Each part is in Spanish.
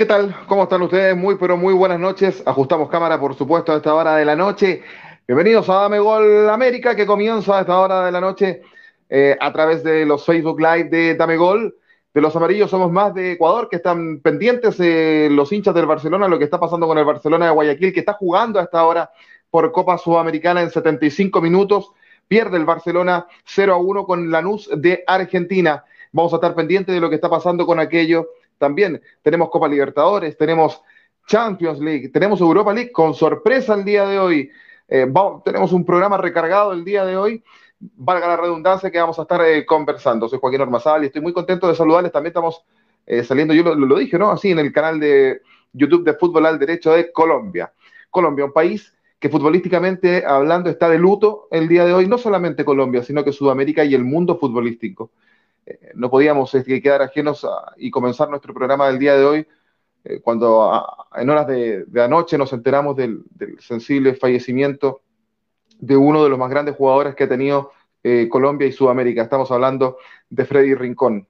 ¿Qué tal? ¿Cómo están ustedes? Muy, pero muy buenas noches. Ajustamos cámara, por supuesto, a esta hora de la noche. Bienvenidos a Dame Gol América, que comienza a esta hora de la noche eh, a través de los Facebook Live de Dame Gol. De los amarillos somos más de Ecuador, que están pendientes eh, los hinchas del Barcelona, lo que está pasando con el Barcelona de Guayaquil, que está jugando a esta hora por Copa Sudamericana en 75 minutos. Pierde el Barcelona 0 a 1 con Lanús de Argentina. Vamos a estar pendientes de lo que está pasando con aquello también tenemos Copa Libertadores, tenemos Champions League, tenemos Europa League con sorpresa el día de hoy. Eh, tenemos un programa recargado el día de hoy, valga la redundancia que vamos a estar eh, conversando. Soy Joaquín Ormazal y estoy muy contento de saludarles. También estamos eh, saliendo, yo lo, dije, ¿no? Así en el canal de YouTube de Fútbol al Derecho de Colombia. Colombia, un país que futbolísticamente hablando está de luto el día de hoy, no solamente Colombia, sino que Sudamérica y el mundo futbolístico. Eh, no podíamos este, quedar ajenos y comenzar nuestro programa del día de hoy eh, cuando en horas de, anoche nos enteramos del, sensible fallecimiento de uno de los más grandes jugadores que ha tenido eh, Colombia y Sudamérica. Estamos hablando de Freddy Rincón.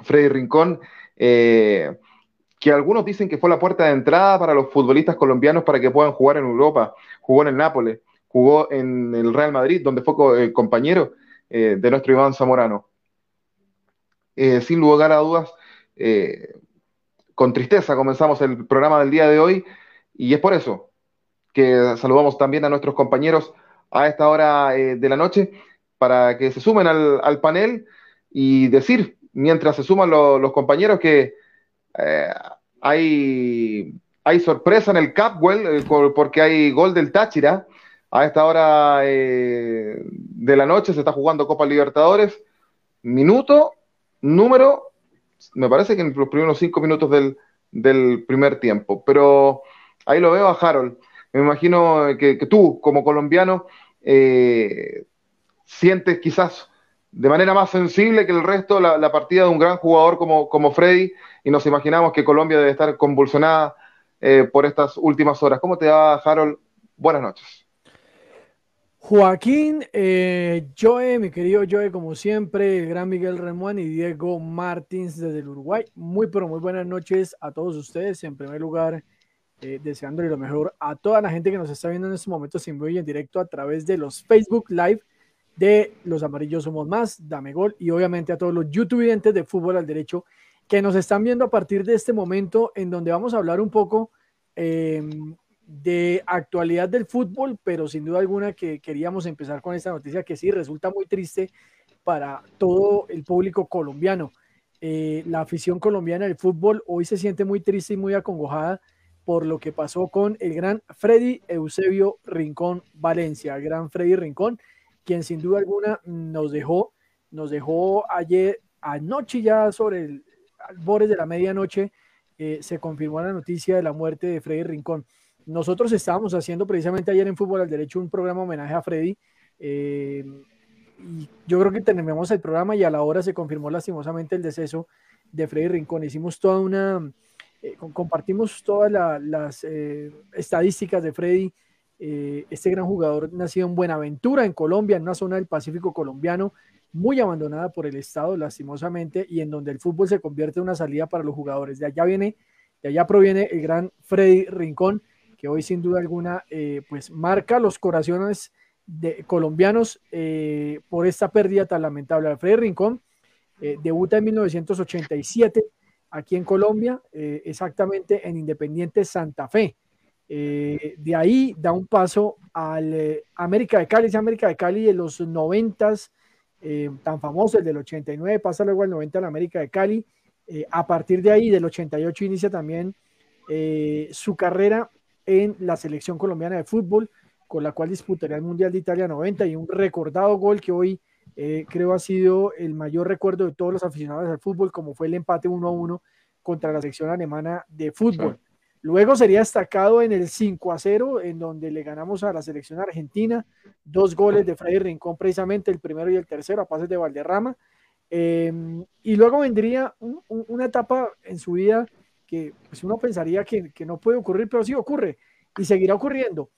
Freddy Rincón, que algunos dicen que fue la puerta de entrada para los futbolistas colombianos para que puedan jugar en Europa. Jugó en el Nápoles, jugó en el Real Madrid, donde fue compañero de nuestro Iván Zamorano. Eh, sin lugar a dudas, eh, con tristeza comenzamos el programa del día de hoy y es por eso que saludamos también a nuestros compañeros a esta hora eh, de la noche para que se sumen al, panel y decir, mientras se suman los compañeros, que hay, hay sorpresa en el Capwell porque hay gol del Táchira. A esta hora de la noche se está jugando Copa Libertadores. Minuto número, me parece que en los primeros cinco minutos del, primer tiempo. Pero ahí lo veo a Harold. Me imagino que, tú, como colombiano, eh, sientes quizás de manera más sensible que el resto la, partida de un gran jugador como, como, Freddy y nos imaginamos que Colombia debe estar convulsionada eh, por estas últimas horas. ¿Cómo te va, Harold? Buenas noches. Joaquín, eh, Joe, mi querido Joe, como siempre, el gran Miguel Remuán y Diego Martins desde el Uruguay. Muy, pero muy buenas noches a todos ustedes. En primer lugar, eh, deseándole lo mejor a toda la gente que nos está viendo en este momento sin y en directo a través de los Facebook Live de Los Amarillos Somos Más, Dame Gol, y obviamente a todos los YouTube videntes de Fútbol al Derecho que nos están viendo a partir de este momento en donde vamos a hablar un poco eh, de actualidad del fútbol, pero sin duda alguna que queríamos empezar con esta noticia que sí resulta muy triste para todo el público colombiano. Eh, la afición colombiana del fútbol hoy se siente muy triste y muy acongojada por lo que pasó con el gran Freddy Eusebio Rincón Valencia, el gran Freddy Rincón, quien sin duda alguna nos dejó, nos dejó ayer, anoche ya sobre el borde de la medianoche, eh, se confirmó la noticia de la muerte de Freddy Rincón. Nosotros estábamos haciendo precisamente ayer en Fútbol al Derecho un programa homenaje a Freddy. Eh, y yo creo que terminamos el programa y a la hora se confirmó lastimosamente el deceso de Freddy Rincón. Hicimos toda una, eh, compartimos todas las eh, estadísticas de Freddy, este gran jugador nacido en Buenaventura, en Colombia, en una zona del Pacífico colombiano, muy abandonada por el Estado, lastimosamente, y en donde el fútbol se convierte en una salida para los jugadores. De allá viene, de allá proviene el gran Freddy Rincón que hoy sin duda alguna eh, pues marca los corazones de colombianos eh, por esta pérdida tan lamentable. Alfredo Rincón eh, debuta en 1987 aquí en Colombia, exactamente en Independiente Santa Fe. de ahí da un paso al América de Cali, es América de Cali de los 90 tan famoso, el del 89, pasa luego al 90 en América de Cali. a partir de ahí, del 88, inicia también su carrera en la selección colombiana de fútbol, con la cual disputaría el Mundial de Italia 90 y un recordado gol que hoy eh, creo ha sido el mayor recuerdo de todos los aficionados al fútbol, como fue el empate 1 a 1 contra la selección alemana de fútbol. Luego sería destacado en el 5 a 0, en donde le ganamos a la selección argentina, dos goles de Freddy Rincón, precisamente el primero y el tercero, a pases de Valderrama. Em, y luego vendría una etapa en su vida que pues uno pensaría que, que, no puede ocurrir, pero sí ocurre y seguirá ocurriendo.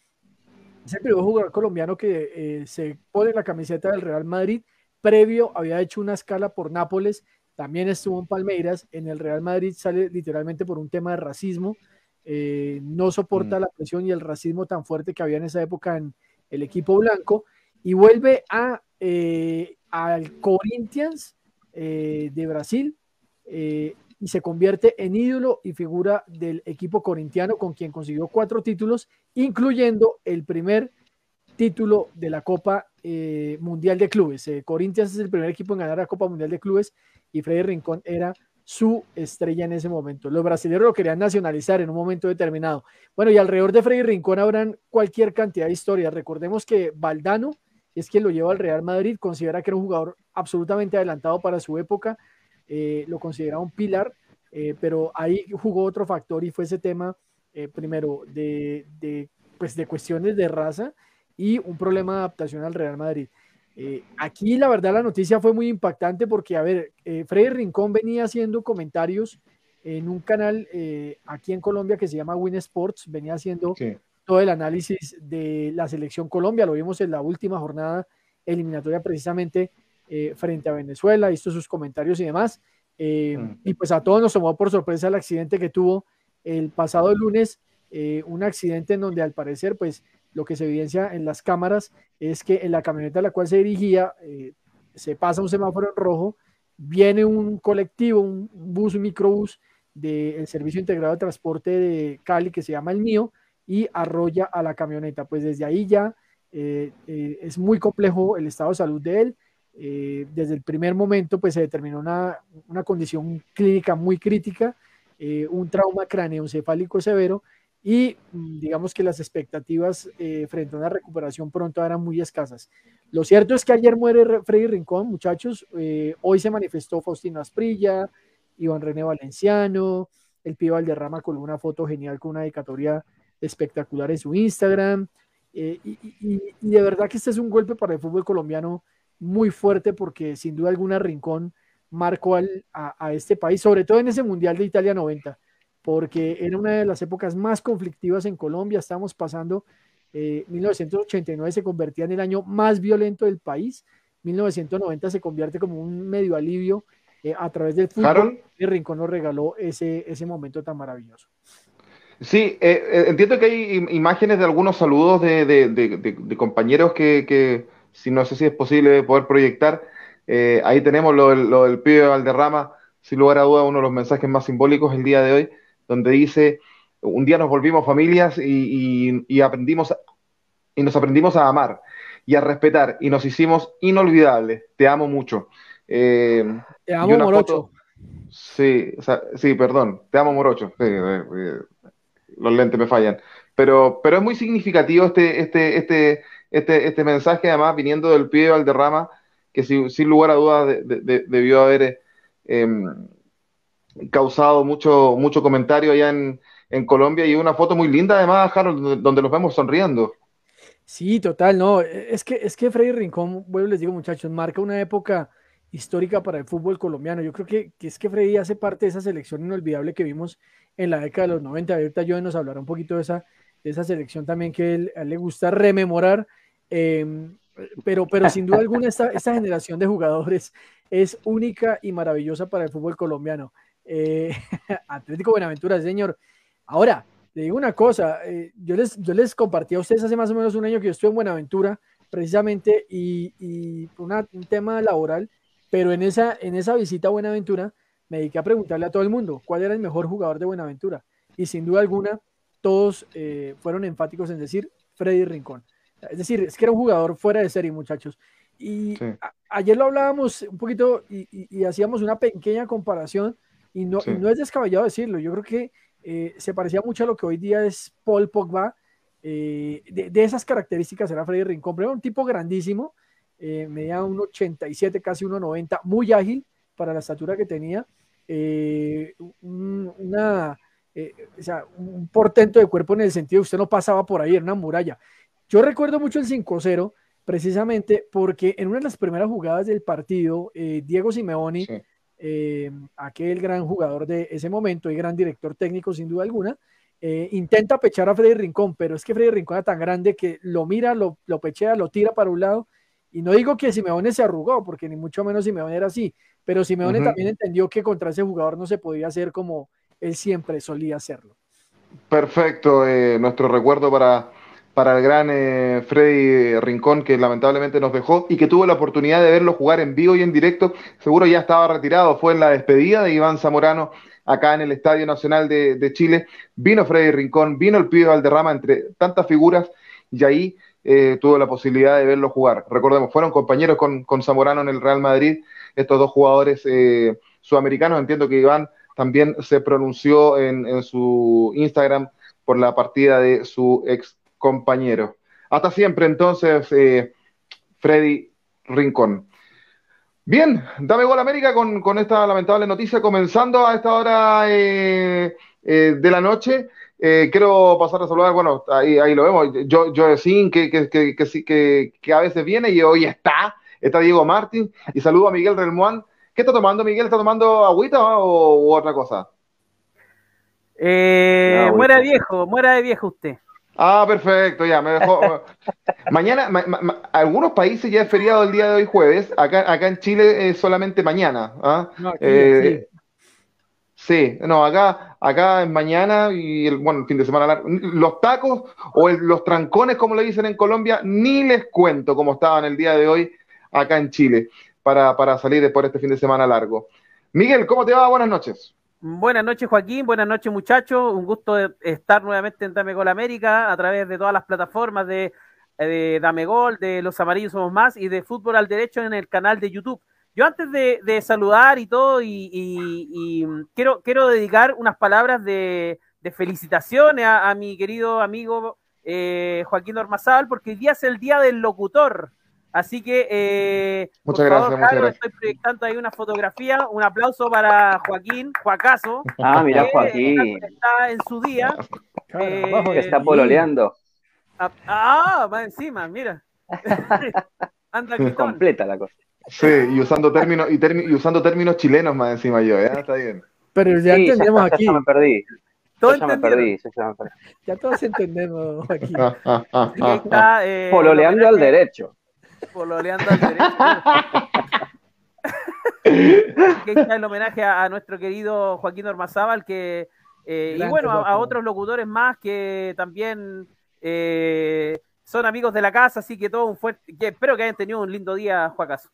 Es el primer jugador colombiano que eh, se pone la camiseta del Real Madrid. Previo había hecho una escala por Nápoles, también estuvo en Palmeiras, en el Real Madrid sale literalmente por un tema de racismo, eh, no soporta mm. la presión y el racismo tan fuerte que había en esa época en el equipo blanco y vuelve a, eh, al Corinthians eh, de Brasil y se convierte en ídolo y figura del equipo corintiano con quien consiguió cuatro títulos, incluyendo el primer título de la Copa Mundial de Clubes. Corinthians es el primer equipo en ganar la Copa Mundial de Clubes y Freddy Rincón era su estrella en ese momento. Los brasileños lo querían nacionalizar en un momento determinado. Bueno, y alrededor de Freddy Rincón habrán cualquier cantidad de historias. Recordemos que Valdano es quien lo lleva al Real Madrid, considera que era un jugador absolutamente adelantado para su época, eh, lo considera un pilar, eh, pero ahí jugó otro factor y fue ese tema, eh, primero, de, de, pues de cuestiones de raza y un problema de adaptación al Real Madrid. Aquí la verdad la noticia fue muy impactante porque, a ver, Freddy Rincón venía haciendo comentarios en un canal aquí en Colombia que se llama Win Sports, venía haciendo todo el análisis de la selección Colombia, lo vimos en la última jornada eliminatoria precisamente frente a Venezuela, hizo sus comentarios y demás, mm. y pues a todos nos tomó por sorpresa el accidente que tuvo el pasado lunes, un accidente en donde al parecer pues lo que se evidencia en las cámaras es que en la camioneta a la cual se dirigía eh, se pasa un semáforo en rojo, viene un colectivo, un bus, un microbús del Servicio Integrado de Transporte de Cali que se llama el mío y arrolla a la camioneta. Pues desde ahí ya eh, eh, es muy complejo el estado de salud de él. Desde el primer momento pues se determinó una, una condición clínica muy crítica, un trauma craneoencefálico severo y mm, digamos que las expectativas eh, frente a una recuperación pronto eran muy escasas. Lo cierto es que ayer muere Freddy Rincón, muchachos. Eh, hoy se manifestó Faustino Asprilla, Iván René Valenciano, el Pío Valderrama con una foto genial con una dedicatoria espectacular en su Instagram. Eh, y, de verdad que este es un golpe para el fútbol colombiano muy fuerte porque sin duda alguna Rincón marcó a, a este país, sobre todo en ese Mundial de Italia 90 porque era una de las épocas más conflictivas en Colombia. Estamos pasando, 1989 eh, se convertía en el año más violento del país, 1990 se convierte como un medio alivio eh, a través del fútbol. Y Rincón nos regaló ese, ese momento tan maravilloso. Sí, eh, entiendo que hay imágenes de algunos saludos de, de, de, compañeros que, que, si no sé si es posible poder proyectar. ahí tenemos lo, lo del pibe Valderrama, sin lugar a duda, uno de los mensajes más simbólicos el día de hoy donde dice, un día nos volvimos familias y, aprendimos y nos aprendimos a amar y a respetar y nos hicimos inolvidables. Te amo mucho. Eh, te amo, Morocho. sí, sí, perdón, te amo, Morocho. Eh, eh, los lentes me fallan. Pero, pero es muy significativo este, este, este, este, este mensaje, además, viniendo del pie de Valderrama, que sin, lugar a dudas debió haber em, causado mucho, mucho comentario allá en, Colombia y una foto muy linda además, Harold, donde, nos vemos sonriendo. Sí, total, no, es que, es que Freddy Rincón, bueno, les digo muchachos, marca una época histórica para el fútbol colombiano. Yo creo que, es que Freddy hace parte de esa selección inolvidable que vimos en la década de los 90. Ahorita yo nos hablará un poquito de esa, de esa selección también que a él le gusta rememorar. Em, pero, pero sin duda alguna esta, generación de jugadores es única y maravillosa para el fútbol colombiano. Eh, Atlético Buenaventura, señor. Ahora, le digo una cosa, eh, yo, les, yo les compartí a ustedes hace más o menos un año que yo estuve en Buenaventura, precisamente, y, y un tema laboral, pero en esa, en esa visita a Buenaventura me dediqué a preguntarle a todo el mundo cuál era el mejor jugador de Buenaventura. Y sin duda alguna, todos eh, fueron enfáticos en decir Freddy Rincón. Es decir, es que era un jugador fuera de serie, muchachos. Y ayer lo hablábamos un poquito y, y hacíamos una pequeña comparación y no, no es descabellado decirlo, yo creo que eh, se parecía mucho a lo que hoy día es Paul Pogba. Eh, de, esas características era Freddy Rincón, pero era un tipo grandísimo, eh, medía un 87, casi 1,90, muy ágil para la estatura que tenía, eh, un, una, o sea, un portento de cuerpo en el sentido de usted no pasaba por ahí, en una muralla. Yo recuerdo mucho el 5-0, precisamente porque en una de las primeras jugadas del partido, Diego Simeoni eh, aquel gran jugador de ese momento y gran director técnico sin duda alguna, eh, intenta pechar a Freddy Rincón, pero es que Freddy Rincón era tan grande que lo mira, lo, lo, pechea, lo tira para un lado. Y no digo que Simeone se arrugó, porque ni mucho menos Simeone era así, pero Simeone también entendió que contra ese jugador no se podía hacer como él siempre solía hacerlo. Perfecto, eh, nuestro recuerdo para, para el gran eh, Freddy Rincón, que lamentablemente nos dejó y que tuvo la oportunidad de verlo jugar en vivo y en directo. Seguro ya estaba retirado, fue en la despedida de Iván Zamorano acá en el Estadio Nacional de, Chile. Vino Freddy Rincón, vino el Pío Valderrama, entre tantas figuras, y ahí eh, tuvo la posibilidad de verlo jugar. Recordemos, fueron compañeros con, con Zamorano en el Real Madrid, estos dos jugadores eh, sudamericanos. Entiendo que Iván también se pronunció en, su Instagram por la partida de su ex compañero. Hasta siempre, entonces, eh, Freddy Rincón. Bien, dame gol América con, esta lamentable noticia, comenzando a esta hora eh, eh, de la noche. quiero pasar a saludar, bueno, ahí, ahí lo vemos, yo, yo que, que, que, que, que, a veces viene y hoy está, está Diego Martín, y saludo a Miguel Relmuán, ¿Qué está tomando, Miguel? ¿Está tomando agüita o otra cosa? Eh, muera de viejo, muera de viejo usted. Ah, perfecto, ya, me dejó. mañana, algunos países ya es feriado el día de hoy jueves, acá, acá en Chile es solamente mañana. ¿ah? Eh, sí. no, acá, acá es mañana y el, bueno, el fin de semana Los tacos o los trancones, como le dicen en Colombia, ni les cuento cómo estaban el día de hoy acá en Chile para, para salir después de este fin de semana largo. Miguel, ¿cómo te va? Buenas noches. Buenas noches, Joaquín. Buenas noches, muchachos. Un gusto estar nuevamente en Dame Gol América a través de todas las plataformas de, de Dame Gol, de Los Amarillos Somos Más y de Fútbol al Derecho en el canal de YouTube. Yo antes de, saludar y todo, y, quiero, quiero dedicar unas palabras de, felicitaciones a, mi querido amigo eh, Joaquín Ormazal, porque hoy día es el Día del Locutor. Así que, eh, muchas por gracias, favor, estoy proyectando ahí una fotografía. Un aplauso para Joaquín, Juacaso. Ah, mira, Joaquín. Está en su día. eh, está pololeando. Ah, ah, va encima, mira. Anda Completa la cosa. Sí, y usando términos, y, usando términos chilenos más encima yo, ¿eh? Está bien. Pero ya entendemos aquí. Ya, me perdí. ya me perdí, ya todos entendemos aquí. Ah, ah, ah, está, eh, Pololeando al derecho pololeando al derecho. está el homenaje a, nuestro querido Joaquín Ormazábal, que eh, y bueno, a, otros locutores más que también eh, son amigos de la casa, así que todo un fuerte, que espero que hayan tenido un lindo día, Juacaso.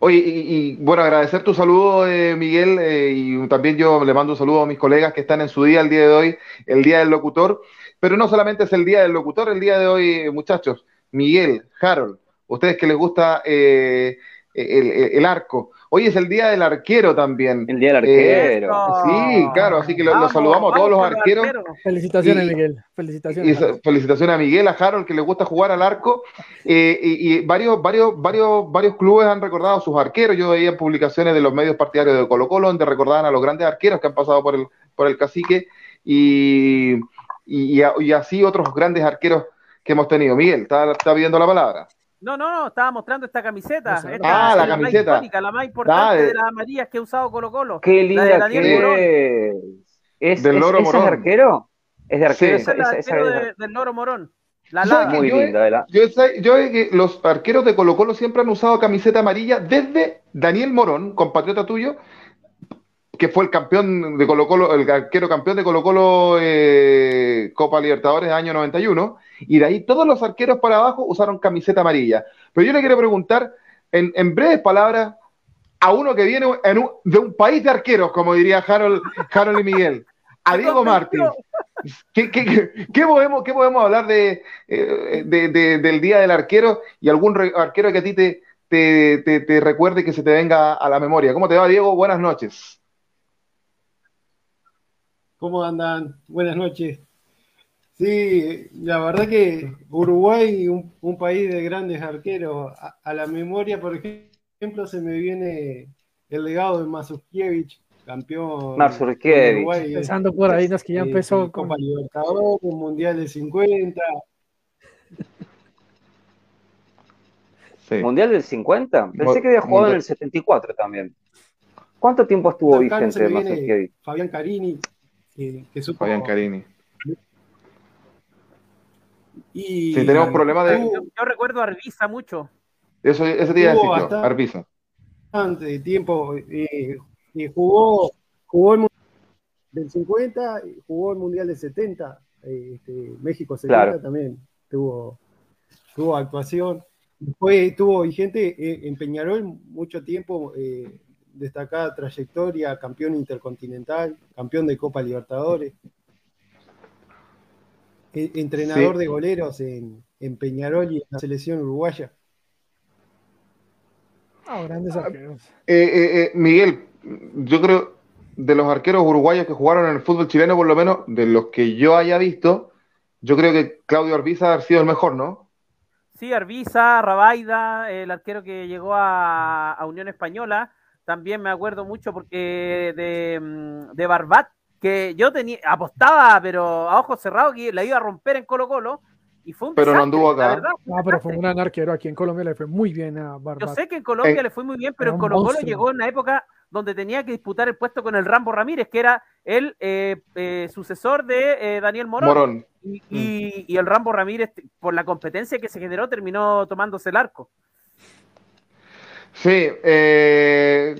Oye, y, bueno, agradecer tu saludo, eh, Miguel, y también yo le mando un saludo a mis colegas que están en su día el día de hoy, el Día del Locutor, pero no solamente es el Día del Locutor, el día de hoy, muchachos, Miguel, Harold, ustedes que les gusta eh, el, arco. Hoy es el día del arquero también. El día del arquero. sí, claro, así que los saludamos a todos los arqueros. Felicitaciones, Miguel. Felicitaciones. felicitaciones a Miguel, a Harold, que les gusta jugar al arco. Eh, y, varios, varios, varios, varios clubes han recordado a sus arqueros. Yo veía publicaciones de los medios partidarios de Colo Colo donde recordaban a los grandes arqueros que han pasado por el, por el cacique y, y, así otros grandes arqueros que hemos tenido. Miguel, está, está pidiendo la palabra. No, no, no, estaba mostrando esta camiseta. ah, la, camiseta. la más importante de las amarillas que ha usado Colo Colo. Qué linda que es. ¿Del Loro Morón? ¿Es arquero? Es de arquero. Sí. Esa, esa, del Loro Morón. La, la. Muy linda. La... Yo, sé, yo sé que los arqueros de Colo Colo siempre han usado camiseta amarilla desde Daniel Morón, compatriota tuyo, que fue el campeón de Colo Colo, el arquero campeón de Colo Colo eh, Copa Libertadores año 91 y de ahí todos los arqueros para abajo usaron camiseta amarilla. Pero yo le quiero preguntar, en, breves palabras, a uno que viene de un país de arqueros, como diría Harold, Harold y Miguel, a Diego Martín. ¿Qué, podemos, qué podemos hablar de, eh, del Día del Arquero y algún arquero que a ti te, te, te, recuerde que se te venga a la memoria? ¿Cómo te va, Diego? Buenas noches. ¿Cómo andan? Buenas noches. Sí, la verdad que Uruguay, un, un país de grandes arqueros, a, la memoria, por ejemplo, se me viene el legado de Mazurkiewicz, campeón de Uruguay. Empezando por ahí, no es que ya empezó con... Copa Libertadores, Mundial de 50. ¿Mundial del 50? Pensé que había jugado en el 74 también. ¿Cuánto tiempo estuvo vigente Mazurkiewicz? Fabián Carini, que, que supo... Fabián Carini si tenemos problemas de. Yo, recuerdo a Revisa mucho. Eso, ese día decir Arbiza. Bastante tiempo eh, y jugó, jugó el del 50, jugó el Mundial del 70, eh, este, México 70 también tuvo, tuvo actuación. Después tuvo vigente eh, en Peñarol mucho tiempo, eh, destacada trayectoria, campeón intercontinental, campeón de Copa Libertadores, e, entrenador de goleros en, en, Peñarol y en la selección uruguaya. Ah, grandes arqueros. Miguel, yo creo, de los arqueros uruguayos que jugaron en el fútbol chileno, por lo menos de los que yo haya visto, yo creo que Claudio Arbiza ha sido el mejor, ¿no? Sí, Arbiza, Rabaida, el arquero que llegó a, Unión Española, también me acuerdo mucho porque de, mm, de Barbat, que yo tenía, apostaba, pero a ojos cerrados, que la iba a romper en Colo Colo, y fue un pero no anduvo acá. no, pero fue un gran arquero. Aquí en Colombia le fue muy bien a Barbat. Yo sé que en Colombia le fue muy bien, pero en Colo Colo llegó en una época donde tenía que disputar el puesto con el Rambo Ramírez, que era el eh, eh, sucesor de eh, Daniel Morón. Mm. Y, el Rambo Ramírez, por la competencia que se generó, terminó tomándose el arco. Sí,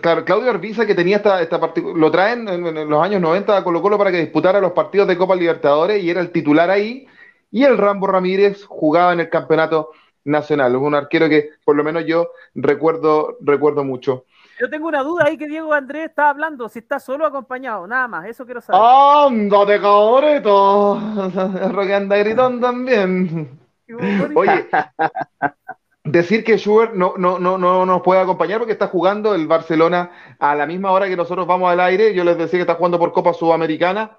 claro, Claudio Arbiza que tenía esta, esta lo traen en, los años 90 a Colo Colo para que disputara los partidos de Copa Libertadores y era el titular ahí, y el Rambo Ramírez jugaba en el campeonato nacional, un arquero que por lo menos yo recuerdo, recuerdo mucho. Yo tengo una duda ahí que Diego Andrés está hablando, si está solo o acompañado, nada más, eso quiero saber. ¡Ándate, cabrito! Roque anda gritando también. Oye, decir que Schubert no, no, no, no nos puede acompañar porque está jugando el Barcelona a la misma hora que nosotros vamos al aire. Yo les decía que está jugando por Copa Sudamericana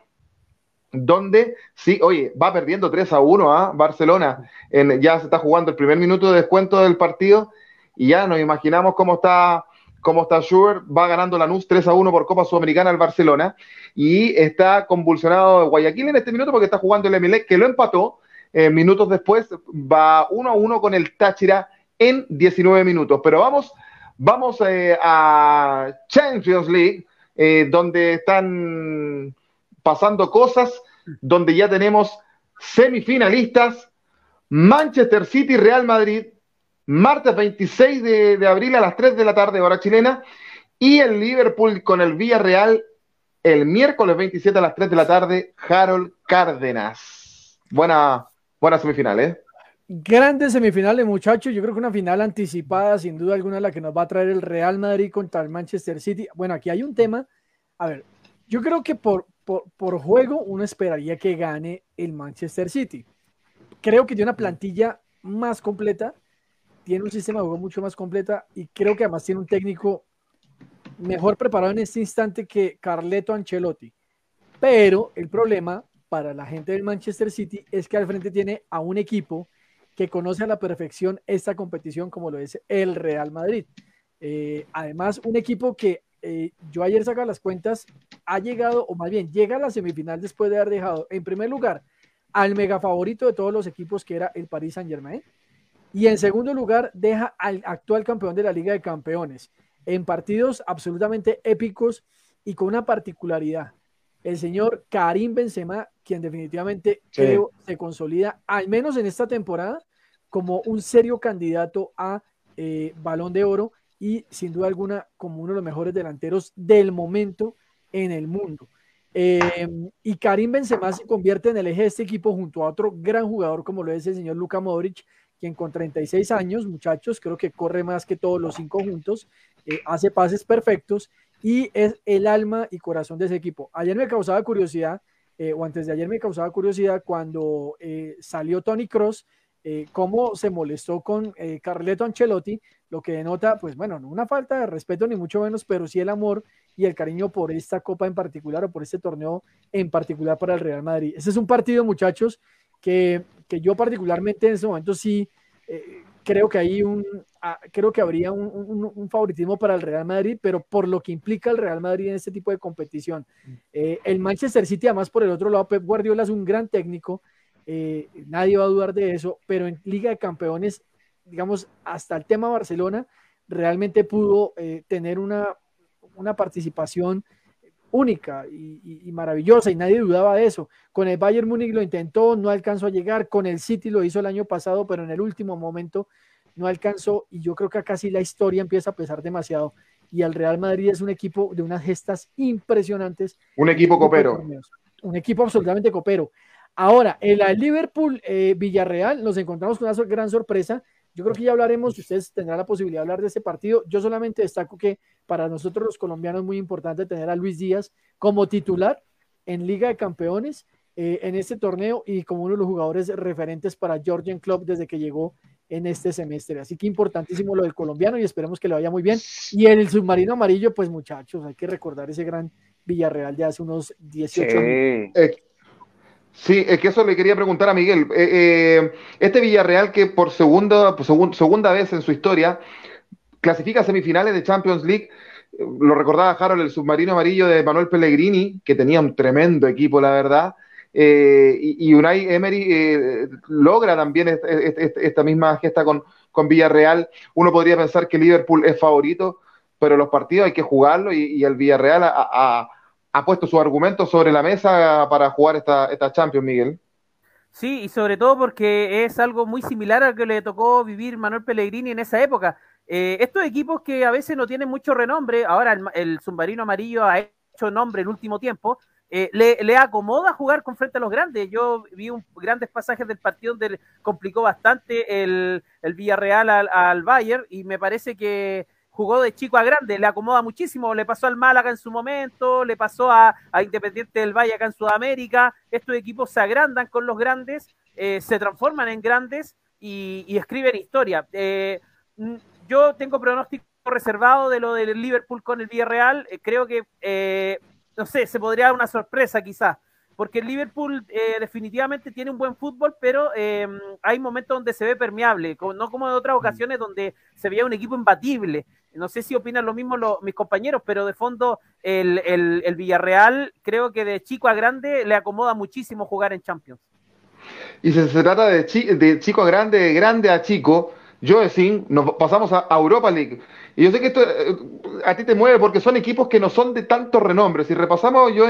donde sí, oye, va perdiendo 3 a 1 a ¿ah? Barcelona. Ya se está jugando el primer minuto de descuento del partido y ya nos imaginamos cómo está cómo está Schubert, va ganando la NUS 3 a 1 por Copa Sudamericana al Barcelona y está convulsionado Guayaquil en este minuto porque está jugando el Emelec que lo empató. Eh, minutos después va 1 a 1 con el Táchira en 19 minutos. Pero vamos, vamos eh, a Champions League, eh, donde están pasando cosas, donde ya tenemos semifinalistas, Manchester City, Real Madrid, martes 26 de, abril a las 3 de la tarde, hora chilena, y el Liverpool con el Villarreal el miércoles 27 a las 3 de la tarde, Harold Cárdenas. Buena, buena semifinal, ¿eh? Grandes semifinales, muchachos. Yo creo que una final anticipada, sin duda alguna, la que nos va a traer el Real Madrid contra el Manchester City. Bueno, aquí hay un tema. A ver, yo creo que por, por, por juego uno esperaría que gane el Manchester City. Creo que tiene una plantilla más completa tiene un sistema de juego mucho más completa y creo que además tiene un técnico mejor preparado en este instante que Carleto Ancelotti. Pero el problema para la gente del Manchester City es que al frente tiene a un equipo que conoce a la perfección esta competición como lo es el Real Madrid. Eh, además, un equipo que eh, yo ayer sacaba las cuentas, ha llegado, o más bien llega a la semifinal después de haber dejado en primer lugar al mega favorito de todos los equipos que era el Paris Saint Germain, y en segundo lugar, deja al actual campeón de la Liga de Campeones en partidos absolutamente épicos y con una particularidad. El señor Karim Benzema, quien definitivamente creo se consolida, al menos en esta temporada, como un serio candidato a eh, balón de oro y sin duda alguna como uno de los mejores delanteros del momento en el mundo. Em, y Karim Benzema se convierte en el eje de este equipo junto a otro gran jugador como lo es el señor Luka Modric, quien con 36 años, muchachos, creo que corre más que todos los cinco juntos, eh, hace pases perfectos y es el alma y corazón de ese equipo. Ayer me causaba curiosidad, eh, o antes de ayer me causaba curiosidad cuando salió Tony Cross, cómo se molestó con Carleto Ancelotti, lo que denota, pues bueno, no una falta de respeto ni mucho menos, pero sí el amor y el cariño por esta copa en particular o por este torneo en particular para el Real Madrid. Ese es un partido, muchachos, que, yo particularmente en ese momento sí eh, creo que hay un, ah, creo que habría un, favoritismo para el Real Madrid, pero por lo que implica el Real Madrid en este tipo de competición. Eh, el Manchester City, además, por el otro lado, Pep Guardiola es un gran técnico, eh, nadie va a dudar de eso, pero en Liga de Campeones, digamos, hasta el tema Barcelona, realmente pudo tener una, una participación única y, maravillosa y nadie dudaba de eso. Con el Bayern Múnich lo intentó, no alcanzó a llegar, con el City lo hizo el año pasado, pero en el último momento no alcanzó y yo creo que acá sí la historia empieza a pesar demasiado y el Real Madrid es un equipo de unas gestas impresionantes. Un equipo copero. Un equipo absolutamente copero. Ahora, en la Liverpool eh, Villarreal nos encontramos con una gran sorpresa. Yo creo que ya hablaremos, ustedes tendrán la posibilidad de hablar de ese partido. Yo solamente destaco que para nosotros los colombianos es muy importante tener a Luis Díaz como titular en Liga de Campeones eh, en este torneo y como uno de los jugadores referentes para Georgian Club desde que llegó en este semestre. Así que importantísimo lo del colombiano y esperemos que le vaya muy bien. Y en el submarino amarillo, pues muchachos, hay que recordar ese gran Villarreal de hace unos 18 años. Eh, sí, es que eso le quería preguntar a Miguel. Eh, este Villarreal que por segunda, segunda vez en su historia clasifica semifinales de Champions League, lo recordaba Harold, el submarino amarillo de Manuel Pellegrini, que tenía un tremendo equipo, la verdad. Eh, y, Unai Emery eh, logra también esta misma gesta con, con, Villarreal. Uno podría pensar que Liverpool es favorito, pero los partidos hay que jugarlo y, el Villarreal ha, puesto sus argumentos sobre la mesa para jugar esta, esta Champions, Miguel. Sí, y sobre todo porque es algo muy similar al que le tocó vivir Manuel Pellegrini en esa época. Eh, estos equipos que a veces no tienen mucho renombre, ahora el, el submarino amarillo ha hecho nombre el último tiempo, eh, le, acomoda jugar con frente a los grandes. Yo vi un, grandes pasajes del partido donde complicó bastante el, Villarreal al, Bayern y me parece que jugó de chico a grande, le acomoda muchísimo, le pasó al Málaga en su momento, le pasó a, Independiente del Valle acá en Sudamérica, estos equipos se agrandan con los grandes, eh, se transforman en grandes y, escriben historia. Eh, yo tengo pronóstico reservado de lo del Liverpool con el Villarreal, creo que no sé, se podría dar una sorpresa quizás, porque el Liverpool eh, definitivamente tiene un buen fútbol, pero em, hay momentos donde se ve permeable, no como en otras mm. ocasiones donde se veía un equipo imbatible. No sé si opinan lo mismo mis compañeros, pero de fondo el, el, Villarreal creo que de chico a grande le acomoda muchísimo jugar en Champions. Y si se trata de, de chico a grande, de grande a chico, decir, nos pasamos a Europa League. Y yo sé que esto eh, a ti te mueve porque son equipos que no son de tanto renombre. Si repasamos yo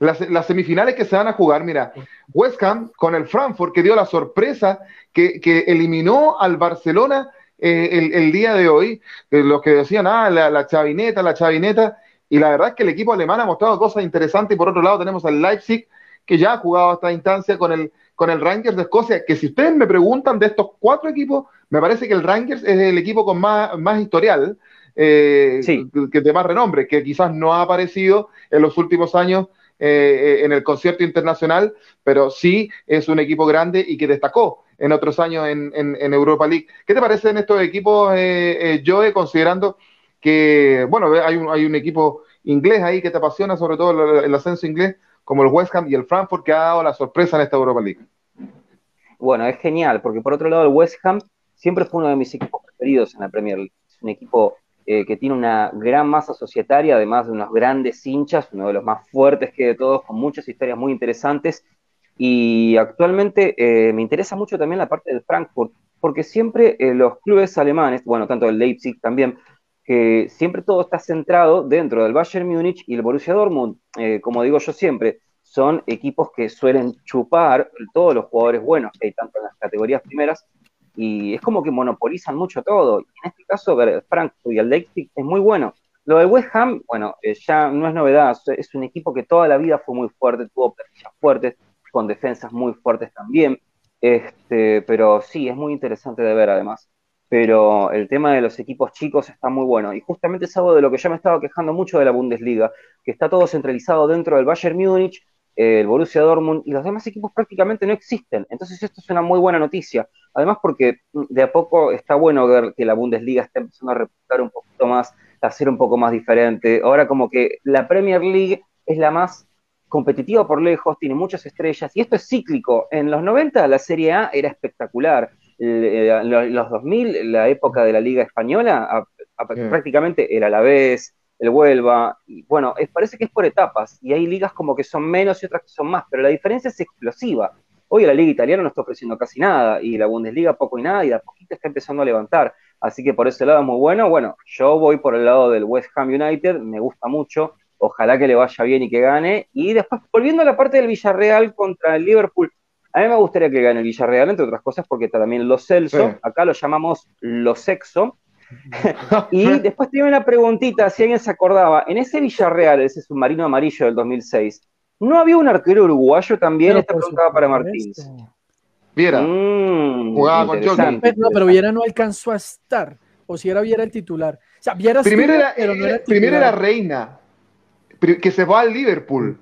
las, las, semifinales que se van a jugar, mira, West Ham con el Frankfurt que dio la sorpresa que, eliminó al Barcelona eh, el, día de hoy. Eh, los que decían, ah, la, la chavineta, la chavineta. Y la verdad es que el equipo alemán ha mostrado cosas interesantes. Y por otro lado tenemos al Leipzig que ya ha jugado esta instancia con el, con el Rangers de Escocia, que si ustedes me preguntan de estos cuatro equipos, me parece que el Rangers es el equipo con más, más historial eh, que de más renombre, que quizás no ha aparecido en los últimos años eh, en el concierto internacional, pero sí es un equipo grande y que destacó en otros años en, en, Europa League. ¿Qué te parece en estos equipos, eh, eh, Joe, considerando que, bueno, hay un, hay un equipo inglés ahí que te apasiona, sobre todo el, ascenso inglés, como el West Ham y el Frankfurt, que ha dado la sorpresa en esta Europa League? Bueno, es genial, porque por otro lado el West Ham siempre fue uno de mis equipos preferidos en la Premier League. Es un equipo eh, que tiene una gran masa societaria, además de unos grandes hinchas, uno de los más fuertes que de todos, con muchas historias muy interesantes. Y actualmente eh, me interesa mucho también la parte del Frankfurt, porque siempre eh, los clubes alemanes, bueno, tanto el Leipzig también, que siempre todo está centrado dentro del Bayern Múnich y el Borussia Dortmund. como digo yo siempre, son equipos que suelen chupar todos los jugadores buenos que hay tanto en las categorías primeras y es como que monopolizan mucho todo. Y en este caso, Frankfurt y el Leipzig es muy bueno. Lo del West Ham, bueno, eh, ya no es novedad, es un equipo que toda la vida fue muy fuerte, tuvo plantillas fuertes, con defensas muy fuertes también. Este, pero sí, es muy interesante de ver además. Pero el tema de los equipos chicos está muy bueno. Y justamente es algo de lo que ya me estaba quejando mucho de la Bundesliga, que está todo centralizado dentro del Bayern Múnich, el Borussia Dortmund y los demás equipos prácticamente no existen. Entonces esto es una muy buena noticia. Además porque de a poco está bueno ver que la Bundesliga está empezando a reputar un poquito más, a ser un poco más diferente. Ahora como que la Premier League es la más competitiva por lejos, tiene muchas estrellas y esto es cíclico. En los 90 la Serie A era espectacular. En los 2000, la época de la Liga Española, prácticamente era la vez el Huelva, y bueno, parece que es por etapas, y hay ligas como que son menos y otras que son más, pero la diferencia es explosiva. Hoy la liga italiana no está ofreciendo casi nada, y la Bundesliga poco y nada, y de a poquito está empezando a levantar, así que por ese lado es muy bueno. Bueno, yo voy por el lado del West Ham United, me gusta mucho, ojalá que le vaya bien y que gane, y después volviendo a la parte del Villarreal contra el Liverpool, A mí me gustaría que gane el Villarreal, entre otras cosas, porque está también Los Celso, Sí. acá lo llamamos Los Sexo. y después tiene una preguntita, si alguien se acordaba, en ese Villarreal, ese submarino amarillo del 2006, ¿no había un arquero uruguayo también? Pero Esta preguntaba para. Martínez. Viera, Mm, Jugaba con. Pero, no, pero Viera no alcanzó a estar. O si era Viera el titular. O sea, Viera primero era, pero no era el primero era. Reina, que se va al Liverpool.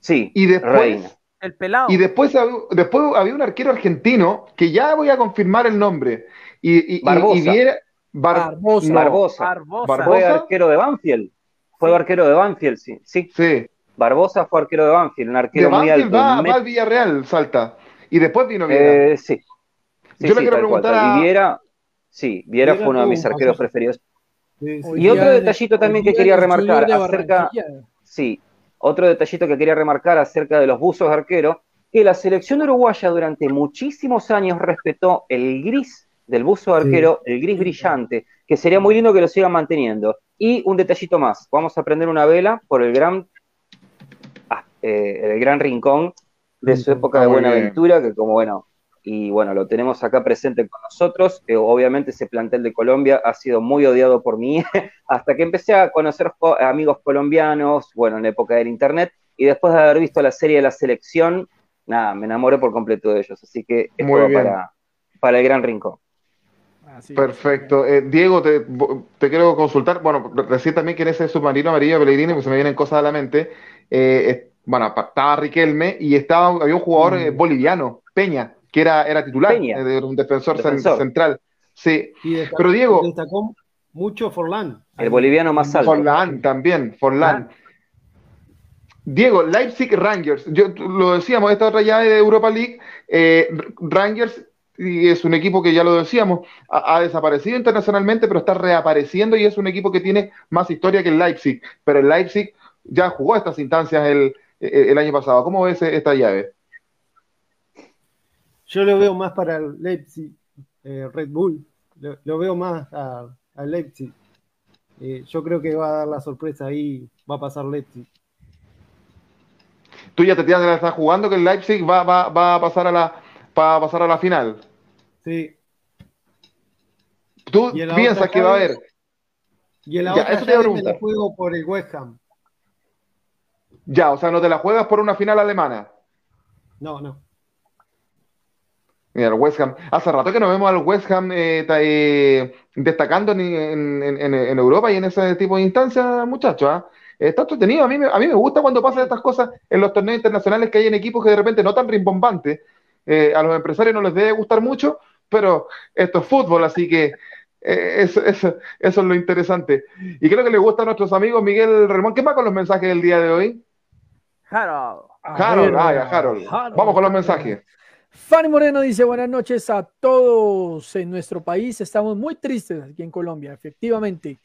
Sí, Y después, Reina. El pelado. y después, después había un arquero argentino, que ya voy a confirmar el nombre. Y, y- y- Barbosa. y Viera- Bar- Barbosa. no, Barbosa. Barbosa. Barbosa. Fue arquero de Banfield. Fue Sí. arquero de Banfield, sí. Sí, Sí. Barbosa fue arquero de Banfield, un De arquero muy Banfield alto. va, va al Villarreal, salta. Y después vino Viera. Eh, sí. Sí, Yo le sí, quiero tal cual, preguntar tal. a- Y Viera, sí, Viera Viera fue uno de mis arqueros preferidos. Sí, sí. Hoy Y otro detallito también que quería remarcar de acerca, sí, otro detallito que quería remarcar acerca de los buzos de arquero, que la selección uruguaya durante muchísimos años respetó el gris del buzo de Sí. arquero, el gris brillante, que sería muy lindo que lo sigan manteniendo. Y un detallito más, vamos a prender una vela por el gran, ah, eh, el gran rincón de su Rincón. época de Buenaventura, que como bueno, y bueno, lo tenemos acá presente con nosotros. Eh, obviamente ese plantel de Colombia ha sido muy odiado por mí, hasta que empecé a conocer co- amigos colombianos, bueno, en la época del internet, y después de haber visto la serie de la selección, nada, me enamoré por completo de ellos. Así que es Muy bien. para, para el gran rincón. Así. Perfecto. Eh, Diego, te, te quiero consultar. Bueno, recién también que en ese submarino amarillo Pellegrini, pues se me vienen cosas a la mente. Eh, eh, bueno, estaba Riquelme y estaba, había un jugador eh, Mm. boliviano, Peña, que era, era titular, Peña. eh, era un defensor, cen- Defensor. central. Sí, Y destacó, pero Diego, destacó mucho Forlán. El boliviano más alto. Forlán también, Forlán. Diego, Leipzig Rangers. Yo lo decíamos, esta otra llave de Europa League, eh, Rangers y es un equipo que ya lo decíamos, ha, ha desaparecido internacionalmente, pero está reapareciendo y es un equipo que tiene más historia que el Leipzig. Pero el Leipzig ya jugó estas instancias el, el, el año pasado. ¿Cómo ves esta llave? Yo lo veo más para el Leipzig, eh, Red Bull. Lo, lo veo más a, a Leipzig. Eh, yo creo que va a dar la sorpresa ahí, va a pasar Leipzig. Tú ya te tienes que la estás jugando que el Leipzig va, va, va a pasar a la va a pasar a la final. Sí. ¿Tú piensas que va a haber? Y Ya, otra eso te a llave me la juego por el West Ham. Ya, o sea, no te la juegas por una final alemana. No, no. Mira, el West Ham. Hace rato que no vemos al West Ham eh, ta- eh, destacando en, en- en- en Europa y en ese tipo de instancias, muchachos. ¿ah? Está entretenido. A mí, me, a mí me gusta cuando pasan estas cosas en los torneos internacionales que hay en equipos que de repente no tan rimbombantes. Eh, a los empresarios no les debe gustar mucho, pero esto es fútbol, así que eh, eso, eso- eso es lo interesante. Y creo que le gusta a nuestros amigos Miguel Ramón. ¿Qué va con los mensajes del día de hoy? Harold. Harold, ah, ya, Harold. Harold. Vamos con los mensajes. Fanny Moreno dice buenas noches a todos en nuestro país. Estamos muy tristes aquí en Colombia, efectivamente.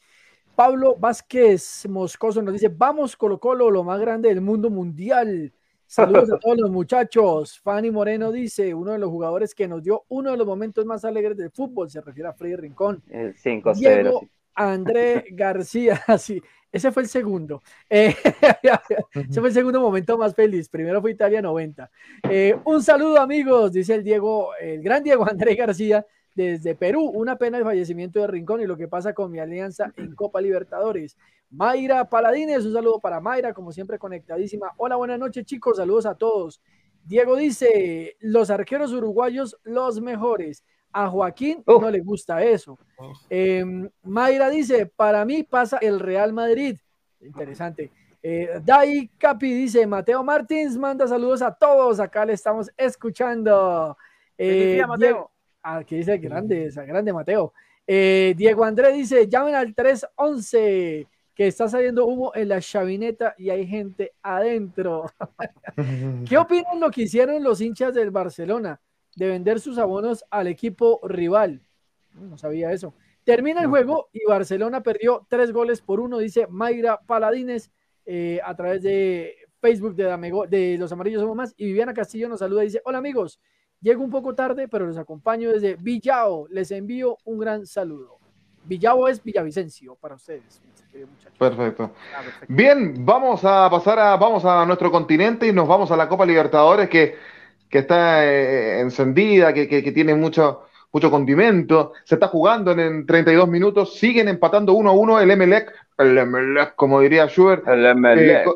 Pablo Vázquez Moscoso nos dice, vamos Colo Colo, lo más grande del mundo mundial. Saludos a todos los muchachos. Fanny Moreno dice, uno de los jugadores que nos dio uno de los momentos más alegres del fútbol, se refiere a Freddy Rincón. El 5-0. Diego sí. André García, sí, ese fue el segundo. Eh, ese fue el segundo momento más feliz. Primero fue Italia 90. Eh, un saludo, amigos, dice el Diego, el gran Diego André García, desde Perú. Una pena el fallecimiento de Rincón y lo que pasa con mi alianza en Copa Libertadores. Mayra Paladines, un saludo para Mayra, como siempre conectadísima. Hola, buenas noches, chicos, saludos a todos. Diego dice, los arqueros uruguayos, los mejores. A Joaquín no le gusta eso. Eh, Mayra dice, para mí pasa el Real Madrid. Interesante. Eh, Dai Capi dice, Mateo Martins manda saludos a todos. Acá le estamos escuchando. Eh, día, Mateo. Diego- ah, que dice grande, esa grande Mateo. Eh, Diego André dice, llamen al 311, que está saliendo humo en la chavineta y hay gente adentro. ¿Qué opinan lo que hicieron los hinchas del Barcelona de vender sus abonos al equipo rival? No sabía eso. Termina el juego y Barcelona perdió tres goles por uno, dice Mayra Paladines eh, a través de Facebook de, Damego- de Los Amarillos Somos Más. Y Viviana Castillo nos saluda y dice: Hola amigos, llego un poco tarde, pero los acompaño desde Villao. Les envío un gran saludo. Villao es Villavicencio para ustedes. Perfecto. Ah, perfecto. Bien, vamos a pasar a, vamos a nuestro continente y nos vamos a la Copa Libertadores que que está eh, encendida, que, tiene mucho, mucho condimento. Se está jugando en, 32 minutos, siguen empatando 1 a 1 el Emelec, el Emelec, como diría Schubert. El Emelec.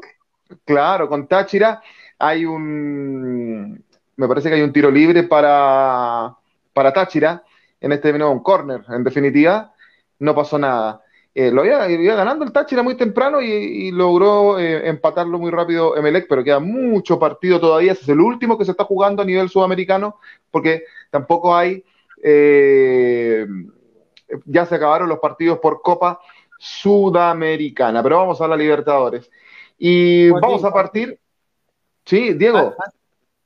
claro, con Táchira hay un, me parece que hay un tiro libre para, para Táchira, en este minuto un corner, en definitiva, no pasó nada. Eh, lo había, ganando el Táchira muy temprano y, logró eh, empatarlo muy rápido Emelec, pero queda mucho partido todavía. Ese es el último que se está jugando a nivel sudamericano, porque tampoco hay. Eh, ya se acabaron los partidos por Copa Sudamericana, pero vamos a la Libertadores. Y vamos a partir. Sí, Diego.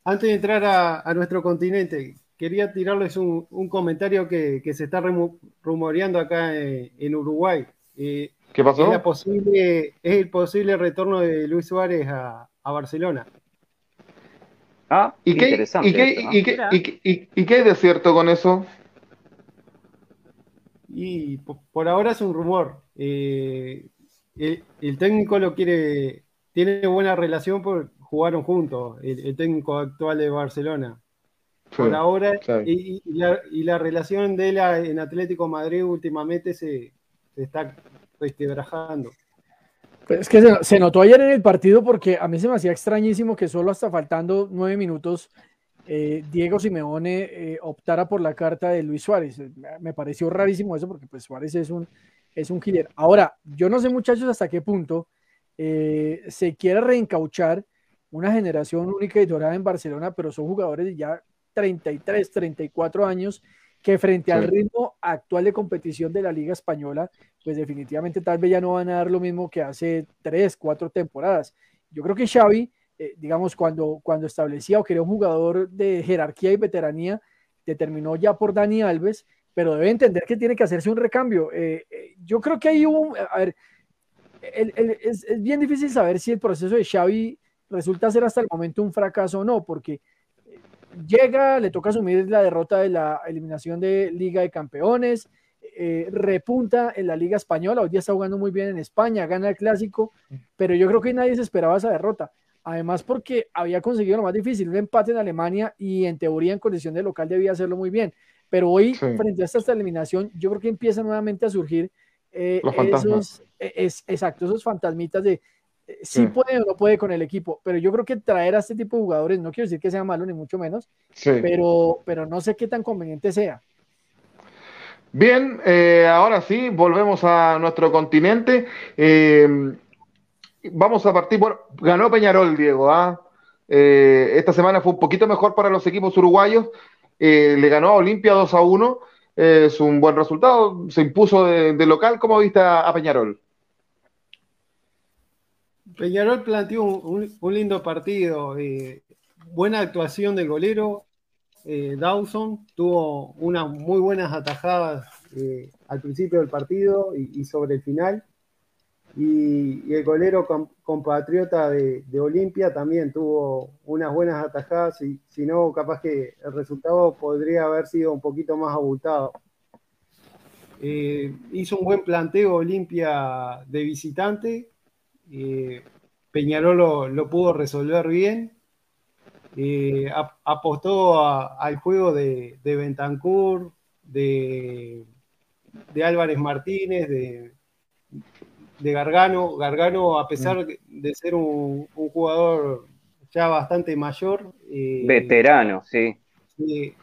Antes de entrar a, nuestro continente, quería tirarles un, comentario que, se está rumoreando acá en Uruguay. ¿Qué pasó? Es, posible, es, el posible retorno de Luis Suárez a, Barcelona. Ah, ¿Y qué, interesante. ¿y qué, y, qué, hay de cierto con eso? Y por ahora es un rumor. Eh, el, técnico lo quiere, tiene buena relación porque jugaron juntos, el, técnico actual de Barcelona. Por ahora, y, la, y, la, relación de él en Atlético Madrid últimamente se, se está resquebrajando. Pues es que se, notó ayer en el partido porque a mí se me hacía extrañísimo que solo hasta faltando nueve minutos eh, Diego Simeone eh, optara por la carta de Luis Suárez. Me pareció rarísimo eso porque pues Suárez es un, es un killer. Ahora, yo no sé muchachos hasta qué punto eh, se quiere reencauchar una generación única y dorada en Barcelona, pero son jugadores ya 33, 34 años que frente al ritmo actual de competición de la Liga Española, pues definitivamente tal vez ya no van a dar lo mismo que hace tres, cuatro temporadas. Yo creo que Xavi, eh, digamos, cuando, cuando establecía o quería un jugador de jerarquía y veteranía, determinó ya por Dani Alves, pero debe entender que tiene que hacerse un recambio. Eh, eh, yo creo que ahí hubo, a ver, es, es bien difícil saber si el proceso de Xavi resulta ser hasta el momento un fracaso o no, porque llega, le toca asumir la derrota de la eliminación de Liga de Campeones, eh, repunta en la Liga Española, hoy día está jugando muy bien en España, gana el clásico, pero yo creo que nadie se esperaba esa derrota. Además, porque había conseguido lo más difícil, un empate en Alemania y en teoría en condición de local debía hacerlo muy bien. Pero hoy, frente a esta eliminación, yo creo que empieza nuevamente a surgir eh, esos, e, es, exacto, esos fantasmitas de eh, sí, puede o no puede con el equipo, pero yo creo que traer a este tipo de jugadores, no quiero decir que sea malo ni mucho menos, pero, pero no sé qué tan conveniente sea. Bien, eh, ahora sí, volvemos a nuestro continente. Eh, vamos a partir, bueno, ganó Peñarol, Diego. ¿ah? esta semana fue un poquito mejor para los equipos uruguayos. le ganó a Olimpia 2 a 1. es un buen resultado. Se impuso de, local. ¿Cómo viste a Peñarol? Peñarol planteó un, lindo partido. Eh, buena actuación del golero. Eh, Dawson tuvo unas muy buenas atajadas eh, al principio del partido y, sobre el final. Y, el golero compatriota de, Olimpia también tuvo unas buenas atajadas. Y si no, capaz que el resultado podría haber sido un poquito más abultado. hizo un buen planteo Olimpia de visitante eh, Peñarol lo, pudo resolver bien. Eh, apostó al juego de, de Bentancur, de, Álvarez Martínez, de, Gargano. Gargano, a pesar mm. de ser un, jugador ya bastante mayor. Eh, Veterano, sí. Sí,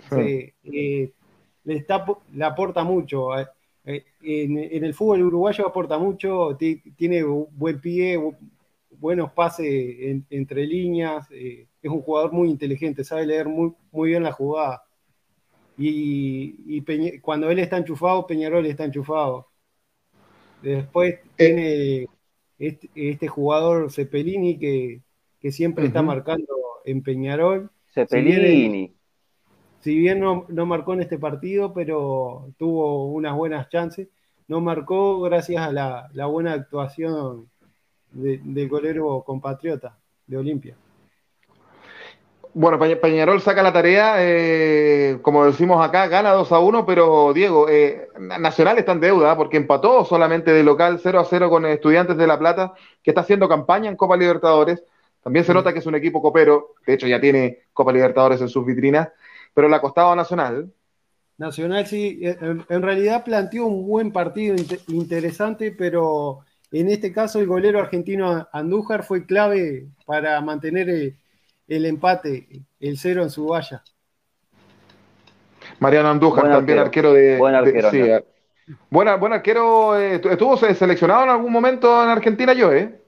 le, aporta mucho. En, en, el fútbol uruguayo aporta mucho, tiene buen pie, buenos pases entre líneas, eh, es un jugador muy inteligente, sabe leer muy, muy bien la jugada. Y, cuando él está enchufado, Peñarol está enchufado. Después eh. tiene este, este, jugador Cepelini que, siempre está marcando en Peñarol. Cepelini. Si bien, no, marcó en este partido, pero tuvo unas buenas chances. No marcó gracias a la buena actuación del golero compatriota de Olimpia. Bueno, Peñarol saca la tarea, eh, como decimos acá, gana 2 a 1, pero Diego, eh, Nacional está en deuda porque empató solamente de local 0 a 0 con Estudiantes de La Plata, que está haciendo campaña en Copa Libertadores. También se nota que es un equipo copero, de hecho ya tiene Copa Libertadores en sus vitrinas, pero le ha costado a Nacional. Nacional sí, en, realidad planteó un buen partido interesante, pero en este caso el golero argentino Andújar fue clave para mantener el, empate, el cero en su valla. Mariano Andújar, también arquero, de... Buen arquero. sí, buen, arquero, eh, ¿estuvo seleccionado en algún momento en Argentina yo, eh?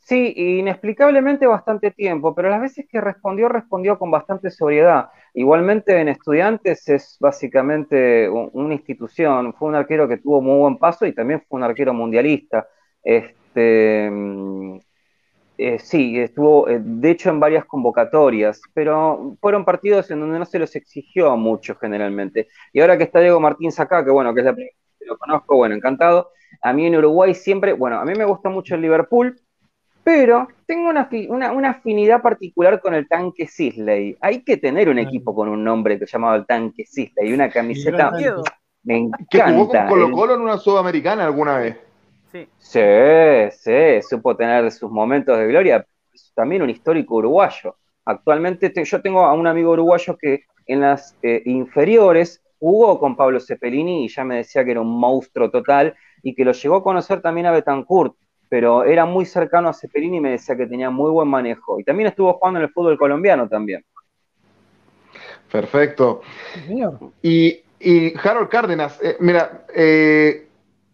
Sí, inexplicablemente bastante tiempo, pero las veces que respondió, respondió con bastante sobriedad. Igualmente en estudiantes es básicamente una institución, fue un arquero que tuvo muy buen paso y también fue un arquero mundialista. Este, mm, eh, sí, estuvo eh, de hecho en varias convocatorias, pero fueron partidos en donde no se los exigió mucho generalmente. Y ahora que está Diego Martínez acá, que bueno, que es la primera vez que lo conozco, bueno, encantado. A mí en Uruguay siempre, bueno, a mí me gusta mucho el Liverpool, pero tengo una, una, afinidad particular con el tanque Sisley. Hay que tener un equipo con un nombre que llamado el tanque Sisley, una camiseta. Me encanta. Que jugó con Colo Colo en una sudamericana alguna vez. Sí. sí, sí, supo tener sus momentos de gloria. también un histórico uruguayo. Actualmente yo tengo a un amigo uruguayo que en las eh, inferiores jugó con Pablo Cepelini y ya me decía que era un monstruo total y que lo llegó a conocer también a Betancourt pero era muy cercano a Cepelini y me decía que tenía muy buen manejo. Y también estuvo jugando en el fútbol colombiano también. Perfecto. Y, y Harold Cárdenas, eh, mira, eh,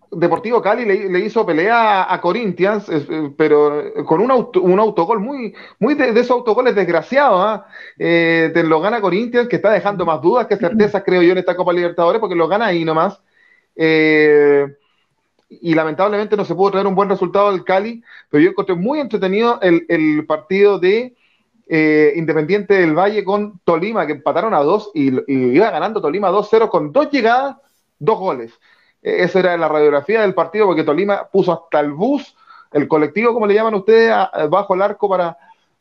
Deportivo Cali le, hizo pelea a, Corinthians, eh, pero con un, un autogol muy, muy de, esos autogoles desgraciados. ¿ah? te lo gana Corinthians, que está dejando más dudas que certezas, creo yo, en esta Copa Libertadores, porque lo gana ahí nomás. Eh, y lamentablemente no se pudo traer un buen resultado del Cali, pero yo encontré muy entretenido el, partido de eh, Independiente del Valle con Tolima, que empataron a dos y, iba ganando Tolima 2-0 con dos llegadas, dos goles. E, esa era la radiografía del partido porque Tolima puso hasta el bus, el colectivo, como le llaman ustedes, bajo el arco para,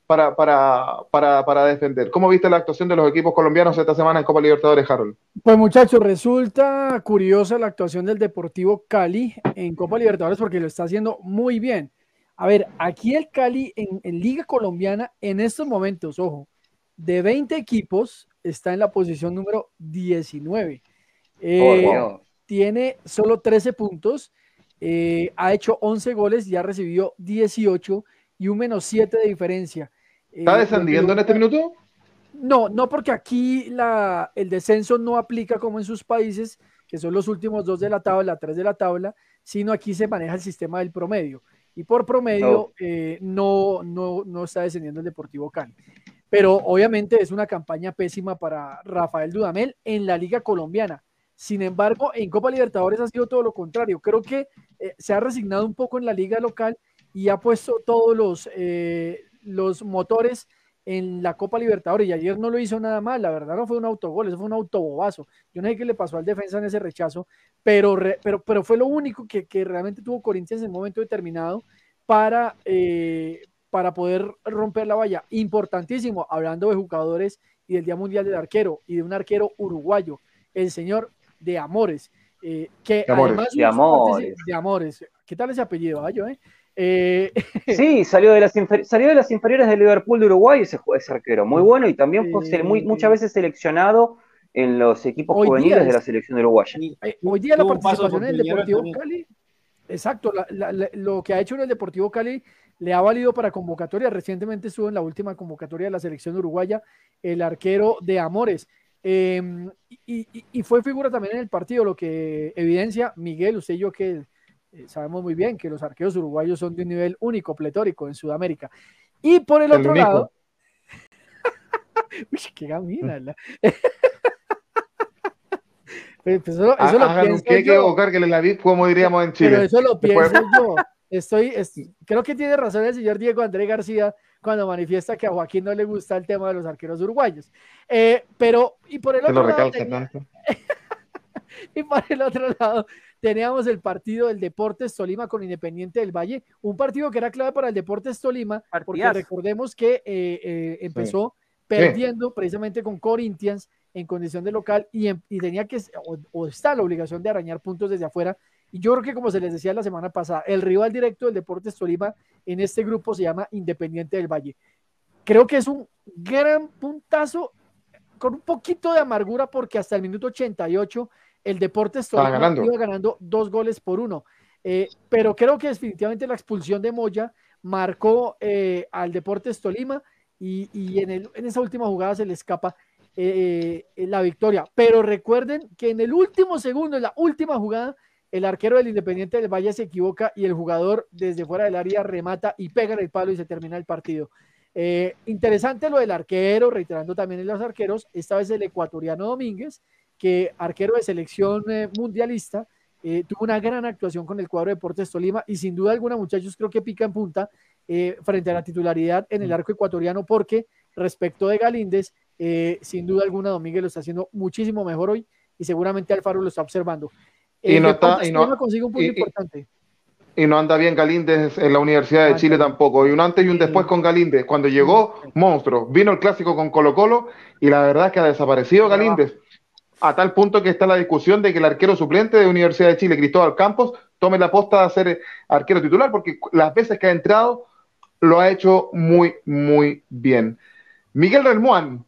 para, para, para, para, defender. ¿Cómo viste la actuación de los equipos colombianos esta semana en Copa Libertadores, Harold? Pues muchachos, resulta curiosa la actuación del Deportivo Cali en Copa Libertadores porque lo está haciendo muy bien. A ver, aquí el Cali en, Liga Colombiana en estos momentos, ojo, de 20 equipos está en la posición número 19. Eh, tiene solo 13 puntos, eh, ha hecho 11 goles y ha recibido 18 y un menos 7 de diferencia. ¿Está eh, descendiendo en este minuto? No, no porque aquí la, el descenso no aplica como en sus países, que son los últimos dos de la tabla, tres de la tabla, sino aquí se maneja el sistema del promedio. Y por promedio eh, no, no, no está descendiendo el Deportivo Cali. Pero obviamente es una campaña pésima para Rafael Dudamel en la Liga Colombiana. Sin embargo, en Copa Libertadores ha sido todo lo contrario. Creo que eh, se ha resignado un poco en la liga local y ha puesto todos los, los motores en la Copa Libertadores y ayer no lo hizo nada mal, la verdad no fue un autogol, eso fue un autobobazo. Yo no sé qué le pasó al defensa en ese rechazo, pero, pero, pero fue lo único que, realmente tuvo Corinthians en el momento determinado para, eh, para poder romper la valla. Importantísimo, hablando de jugadores y del Día Mundial del Arquero y de un arquero uruguayo, el señor de Amores. Eh, que de Amores. de Amores. de Amores. ¿Qué tal ese apellido, ah, eh? Eh, sí, salió de, las salió de las inferiores de Liverpool de Uruguay ese, ese arquero, muy bueno y también fue muy, muchas veces seleccionado en los equipos juveniles de la selección de Uruguay. Eh, hoy día la participación en el Deportivo Cali, exacto, lo que ha hecho en el Deportivo Cali le ha valido para convocatoria. Recientemente estuvo en la última convocatoria de la selección uruguaya el arquero de Amores. Em, y, y, fue figura también en el partido, lo que evidencia Miguel, usted y yo que eh, sabemos muy bien que los arqueros uruguayos son de un nivel único, pletórico en Sudamérica. Y por el, otro lado. Uy, qué gamina. pues eso, eso lo pienso que yo. que la vi, como diríamos en Chile. Pero eso lo pienso yo. Estoy, creo que tiene razón el señor Diego André García cuando manifiesta que a Joaquín no le gusta el tema de los arqueros uruguayos. Eh, pero, y por el otro lado. y por el otro lado, teníamos el partido del Deportes Tolima con Independiente del Valle, un partido que era clave para el Deportes Tolima, porque recordemos que eh, eh, empezó perdiendo precisamente con Corinthians en condición de local y, tenía que, o, está la obligación de arañar puntos desde afuera. Y yo creo que como se les decía la semana pasada, el rival directo del Deportes Tolima en este grupo se llama Independiente del Valle. Creo que es un gran puntazo con un poquito de amargura porque hasta el minuto 88 el Deportes Tolima ganando. iba ganando dos goles por uno. Eh, pero creo que definitivamente la expulsión de Moya marcó eh, al Deportes Tolima y, y en, el- en esa última jugada se le escapa eh, la victoria. Pero recuerden que en el último segundo, en la última jugada, el arquero del Independiente del Valle se equivoca y el jugador desde fuera del área remata y pega en el palo y se termina el partido. Eh, interesante lo del arquero, reiterando también en los arqueros, esta vez el ecuatoriano Domínguez, que arquero de selección eh, mundialista, eh, tuvo una gran actuación con el cuadro de Deportes Tolima y sin duda alguna, muchachos, creo que pica en punta eh, frente a la titularidad en el arco ecuatoriano porque respecto de Galíndez, eh, sin duda alguna Domínguez lo está haciendo muchísimo mejor hoy y seguramente Alfaro lo está observando. Y no está- y no- consigue un punto y- importante. Y no anda bien Galíndez en la Universidad de Chile tampoco. Y un antes y un después con Galíndez. Cuando llegó, monstruo. Vino el clásico con Colo Colo y la verdad es que ha desaparecido Galíndez. A tal punto que está la discusión de que el arquero suplente de Universidad de Chile, Cristóbal Campos, tome la posta de ser arquero titular, porque las veces que ha entrado lo ha hecho muy, muy bien. Miguel Relmuán,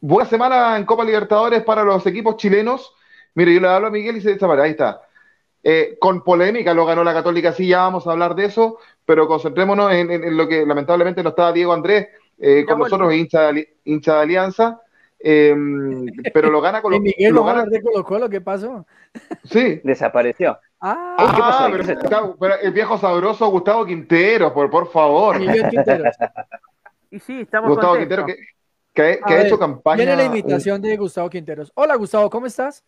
buena semana en Copa Libertadores para los equipos chilenos. Mire, yo le hablo a Miguel y se desaparece. Ahí está. Eh, con polémica lo ganó la Católica, sí, ya vamos a hablar de eso, pero concentrémonos en, en- en lo que lamentablemente no estaba Diego Andrés eh, con nosotros, hincha de, hincha de Alianza, eh, pero lo gana con Y lo, Miguel, lo gana- de Colo Colo, ¿qué pasó? sí. Desapareció. Ah, Ah, ¿qué pasó ahí? pero, ¿Qué es esto? Gustavo- pero el viejo sabroso Gustavo Quintero, por, por favor. Miguel Quinteros. Y sí, estamos Gustavo contentos. Quintero que, que, ha- A que ha ver, hecho campaña. Viene la invitación de Gustavo Quinteros. Hola Gustavo, ¿cómo estás?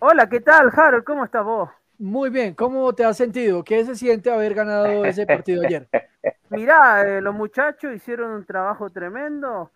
Hola, ¿qué tal, Harold? ¿Cómo estás vos? Muy bien, ¿cómo te has sentido? ¿Qué se siente haber ganado ese partido ayer? Mirá, eh, los muchachos hicieron un trabajo tremendo.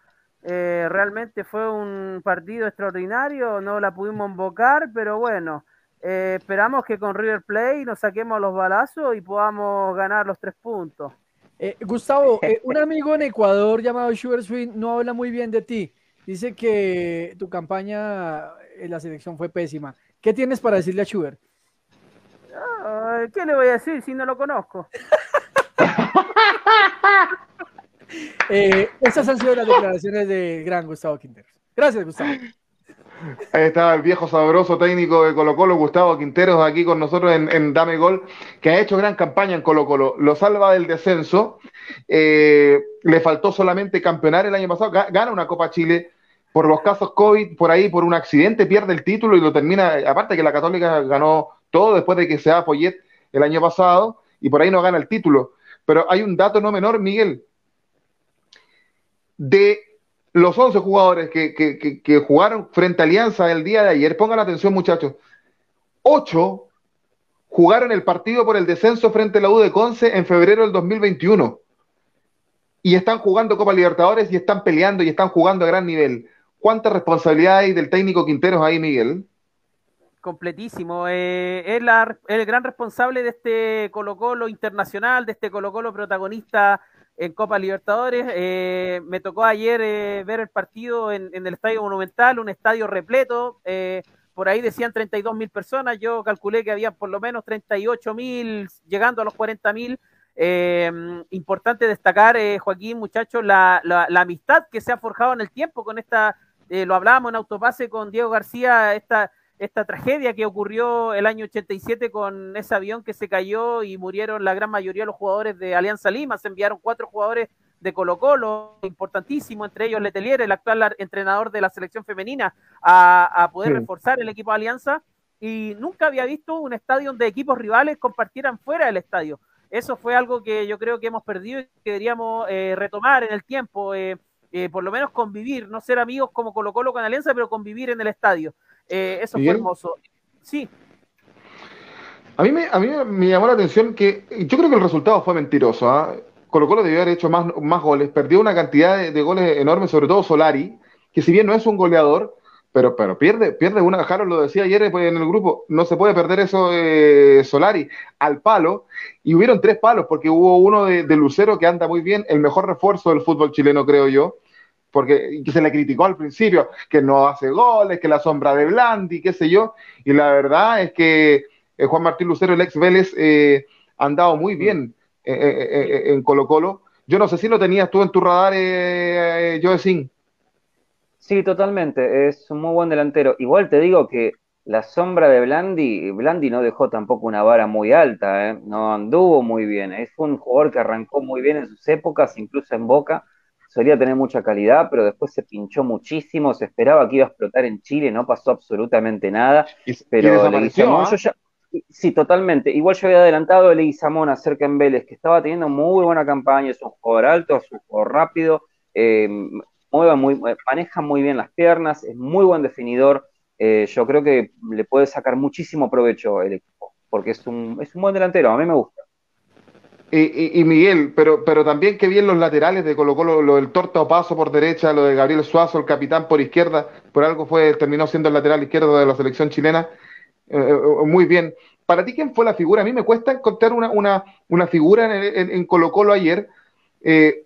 Eh, realmente fue un partido extraordinario. No la pudimos invocar, pero bueno, eh, esperamos que con River Plate nos saquemos los balazos y podamos ganar los tres puntos. Eh, Gustavo, eh, un amigo en Ecuador llamado Sugar Swing no habla muy bien de ti. Dice que tu campaña en la selección fue pésima. ¿Qué tienes para decirle a Sugar? Ay, ¿Qué le voy a decir si no lo conozco? Eh, estas han sido las declaraciones del gran Gustavo Quinteros. Gracias, Gustavo. Ahí estaba el viejo sabroso técnico de Colo Colo, Gustavo Quinteros, aquí con nosotros en, Dame Gol, que ha hecho gran campaña en Colo Colo. Lo salva del descenso. Eh, le faltó solamente campeonar el año pasado. Ga- Gana una Copa Chile por los casos COVID, por ahí, por un accidente, pierde el título y lo termina. Aparte que la Católica ganó todo después de que se da Poyet el año pasado y por ahí no gana el título. Pero hay un dato no menor, Miguel. De los 11 jugadores que, jugaron frente a Alianza el día de ayer, pongan atención muchachos, 8 jugaron el partido por el descenso frente a la U de Conce en febrero del 2021 y están jugando Copa Libertadores y están peleando y están jugando a gran nivel. ¿Cuánta responsabilidad hay del técnico Quinteros ahí, Miguel? Completísimo. eh, es el gran responsable de este Colo Colo internacional, de este Colo Colo protagonista en Copa Libertadores. Eh, me tocó ayer eh, ver el partido en, el Estadio Monumental, un estadio repleto. eh, por ahí decían 32 mil personas, yo calculé que había por lo menos 38 mil, llegando a los 40 mil. Eh, importante destacar, Joaquín, muchachos, la, la- la amistad que se ha forjado en el tiempo con esta, lo hablábamos en Autopase con Diego García, esta, esta tragedia que ocurrió el año 87 con ese avión que se cayó y murieron la gran mayoría de los jugadores de Alianza Lima, se enviaron cuatro jugadores de Colo Colo, importantísimo, entre ellos Letelier, el actual entrenador de la selección femenina, a, a poder Sí. reforzar el equipo de Alianza, y nunca había visto un estadio donde equipos rivales compartieran fuera del estadio. Eso fue algo que yo creo que hemos perdido y que deberíamos eh, retomar en el tiempo, eh, eh, por lo menos convivir, no ser amigos como Colo Colo con Alianza, pero convivir en el estadio. Eh, eso Miguel. fue hermoso. Sí, A mí, me, a mí me llamó la atención que yo creo que el resultado fue mentiroso. ¿ah? Colo Colo debió haber hecho más, más goles, perdió una cantidad de, de goles enormes, sobre todo Solari, que si bien no es un goleador, pero, pero pierde, pierde una, Jaro lo decía ayer pues, en el grupo, no se puede perder eso eh, Solari al palo, y hubieron tres palos, porque hubo uno de, de Lucero que anda muy bien, el mejor refuerzo del fútbol chileno, creo yo, porque que se le criticó al principio, que no hace goles, que la sombra de Blandi, qué sé yo, y la verdad es que Juan Martín Lucero, el ex Vélez, ha andado muy bien en Colo Colo. Yo no sé si lo tenías tú en tu radar, eh, Joe Sin. Sí, totalmente. Es un muy buen delantero. Igual te digo que la sombra de Blandi, Blandi no dejó tampoco una vara muy alta, ¿eh? no anduvo muy bien. Es un jugador que arrancó muy bien en sus épocas, incluso en Boca. Solía tener mucha calidad, pero después se pinchó muchísimo. Se esperaba que iba a explotar en Chile, no pasó absolutamente nada. pero Sí, totalmente. Igual yo había adelantado a Leguizamón acerca en Vélez, que estaba teniendo muy buena campaña, es un jugador alto, es un jugador rápido, eh, muy, maneja muy bien las piernas, es muy buen definidor. Eh, yo creo que le puede sacar muchísimo provecho el equipo, porque es un, es un buen delantero, a mí me gusta. Y, Miguel, pero, pero también que bien los laterales de Colo Colo, lo del Torta Paso por derecha, lo de Gabriel Suazo, el capitán por izquierda, por algo fue, terminó siendo el lateral izquierdo de la selección chilena. Eh, eh, muy bien. Para ti, ¿quién fue la figura? A mí me cuesta encontrar una, una, una figura en, en, Colo Colo ayer, eh,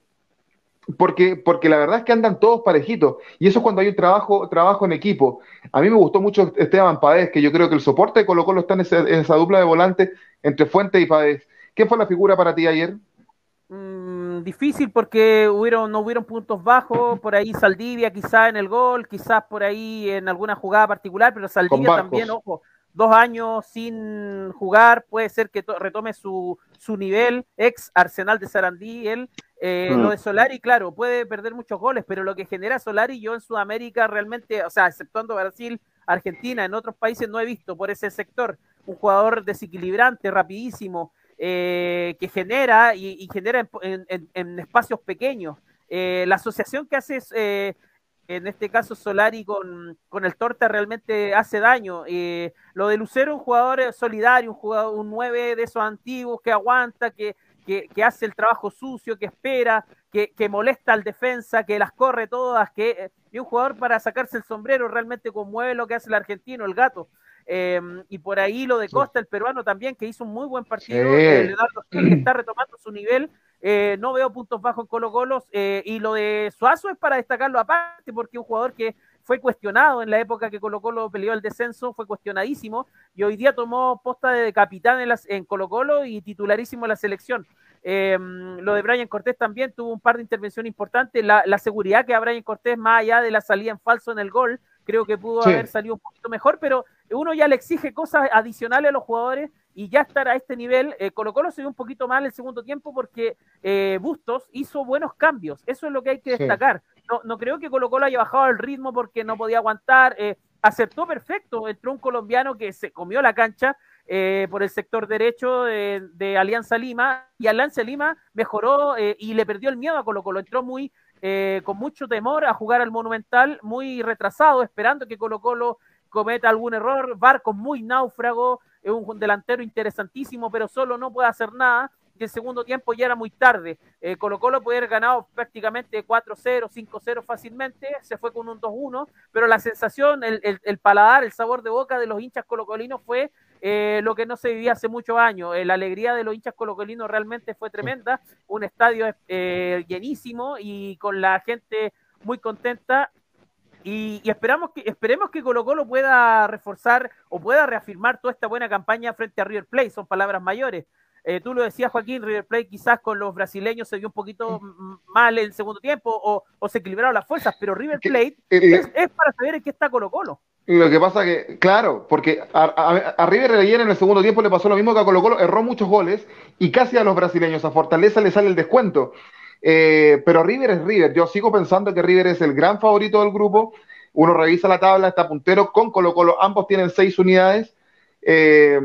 porque, porque la verdad es que andan todos parejitos. Y eso es cuando hay un trabajo, trabajo en equipo. A mí me gustó mucho Esteban Paez, que yo creo que el soporte de Colo Colo está en, esa dupla de volante entre Fuente y Paez. ¿Quién fue la figura para ti ayer? Mm, difícil porque hubieron, no hubieron puntos bajos, por ahí Saldivia quizá en el gol, quizás por ahí en alguna jugada particular, pero Saldivia también, ojo, dos años sin jugar, puede ser que retome su, su nivel, ex Arsenal de Sarandí, él, eh, lo mm. de Solari, claro, puede perder muchos goles, pero lo que genera Solari yo en Sudamérica realmente, o sea, exceptuando Brasil, Argentina, en otros países no he visto por ese sector, un jugador desequilibrante, rapidísimo, eh, que genera y, genera en, espacios pequeños. Eh, la asociación que hace en este caso Solari con, el Torta realmente hace daño. Eh, lo de Lucero, un jugador solidario, un jugador, un 9 de esos antiguos que aguanta, que, que, hace el trabajo sucio, que espera, que, que, molesta al defensa, que las corre todas, que eh, y un jugador para sacarse el sombrero realmente conmueve lo que hace el argentino, el gato. Eh, y por ahí lo de Costa, el peruano también, que hizo un muy buen partido, que está retomando su nivel eh, no veo puntos bajos en Colo Colo. Eh, y lo de Suazo es para destacarlo aparte, porque un jugador que fue cuestionado en la época que Colo Colo peleó el descenso, fue cuestionadísimo, y hoy día tomó posta de capitán en, las, en Colo Colo y titularísimo en la selección. Lo de Brian Cortés también tuvo un par de intervenciones importantes. La, seguridad que a Brian Cortés, más allá de la salida en falso en el gol, creo que pudo haber salido un poquito mejor, pero uno ya le exige cosas adicionales a los jugadores y ya estar a este nivel. Eh, Colo Colo se vio un poquito mal el segundo tiempo porque eh, Bustos hizo buenos cambios. Eso es lo que hay que destacar. No, no creo que Colo Colo haya bajado el ritmo porque no podía aguantar. Eh, aceptó perfecto. Entró un colombiano que se comió la cancha eh, por el sector derecho de, Alianza Lima y Alianza Lima mejoró y le perdió el miedo a Colo Colo. Entró muy con mucho temor a jugar al Monumental, muy retrasado, esperando que Colo Colo cometa algún error. Barco muy náufrago, es un delantero interesantísimo, pero solo no puede hacer nada. Y el segundo tiempo ya era muy tarde. Eh, Colo Colo puede haber ganado prácticamente 4-0, 5-0 fácilmente, se fue con un 2-1, pero la sensación, el, el, paladar, el sabor de boca de los hinchas colocolinos fue eh, lo que no se vivía hace muchos años. Eh, la alegría de los hinchas colocolinos realmente fue tremenda. Un estadio llenísimo y con la gente muy contenta. Y, esperamos que, esperemos que Colo Colo pueda reforzar o pueda reafirmar toda esta buena campaña frente a River Plate, son palabras mayores. Eh, tú lo decías, Joaquín, River Plate quizás con los brasileños se vio un poquito mal en el segundo tiempo o, se equilibraron las fuerzas, pero River Plate es, para saber en qué está Colo Colo. Lo que pasa que, claro, porque a, River ayer en el segundo tiempo le pasó lo mismo que a Colo Colo, erró muchos goles y casi a los brasileños, a Fortaleza le sale el descuento. Eh, pero River es River. Yo sigo pensando que River es el gran favorito del grupo. Uno revisa la tabla, está puntero con Colo Colo. Ambos tienen seis unidades. Eh,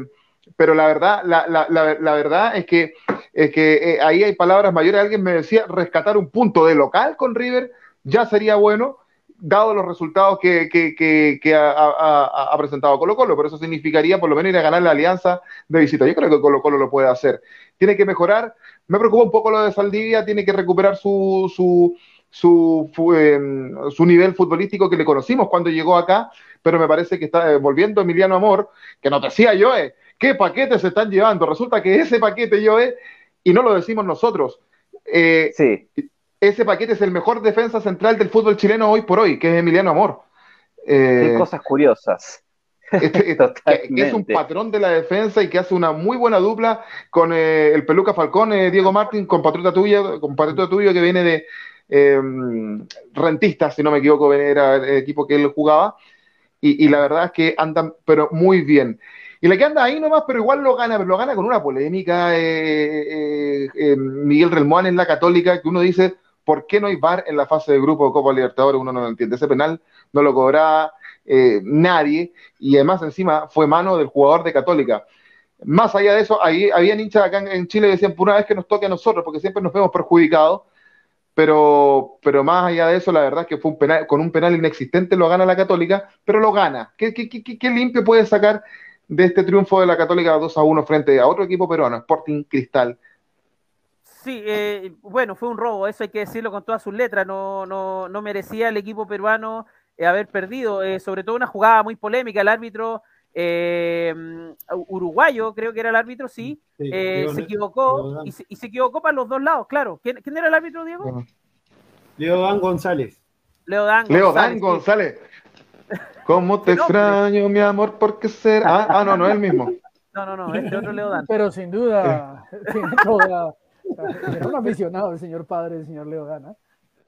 pero la verdad, la, la, la, verdad es que, es que eh, ahí hay palabras mayores. Alguien me decía rescatar un punto de local con River ya sería bueno, dado los resultados que, ha, presentado Colo Colo, pero eso significaría por lo menos ir a ganar la alianza de visita. Yo creo que Colo Colo lo puede hacer. Tiene que mejorar, me preocupa un poco lo de Saldivia, tiene que recuperar su, su, su, em, su nivel futbolístico que le conocimos cuando llegó acá, pero me parece que está eh, volviendo Emiliano Amor, que nos decía Joe, ¿qué paquetes se están llevando? Resulta que ese paquete, Joe, y no lo decimos nosotros, eh, sí. Ese paquete es el mejor defensa central del fútbol chileno hoy por hoy, que es Emiliano Amor. Eh, Qué cosas curiosas. Este, este, que, es un patrón de la defensa y que hace una muy buena dupla con eh, el Peluca Falcón, eh, Diego Martín, compatriota tuyo, compatriota tuyo que viene de eh, Rentista, si no me equivoco, era el equipo que él jugaba. Y, la verdad es que andan, pero muy bien. Y le que anda ahí nomás, pero igual lo gana, pero lo gana con una polémica. Miguel Relmuán en la Católica, que uno dice, ¿por qué no hay VAR en la fase de grupo de Copa Libertadores? Uno no lo entiende. Ese penal no lo cobraba eh, nadie, y además encima fue mano del jugador de Católica. Más allá de eso, ahí había hinchas acá en, Chile que decían, por una vez que nos toque a nosotros, porque siempre nos vemos perjudicados, pero, pero más allá de eso, la verdad es que fue un penal, con un penal inexistente lo gana la Católica, pero lo gana. ¿Qué, qué, limpio puede sacar de este triunfo de la Católica 2 a 1 frente a otro equipo peruano, Sporting Cristal? Sí, eh, bueno, fue un robo, eso hay que decirlo con todas sus letras, no, no, no merecía el equipo peruano eh, haber perdido, eh, sobre todo una jugada muy polémica, el árbitro eh, uruguayo, creo que era el árbitro, sí, se equivocó y se, equivocó para los dos lados, claro. ¿Quién, era el árbitro, Diego? Dan González. Dan González. González. ¿Cómo te extraño, mi amor? Porque ser. Ah, ah, no, no es el mismo. No, no, no, este otro Dan. Pero sin duda, tiene toda, era un aficionado el señor padre, el señor Dan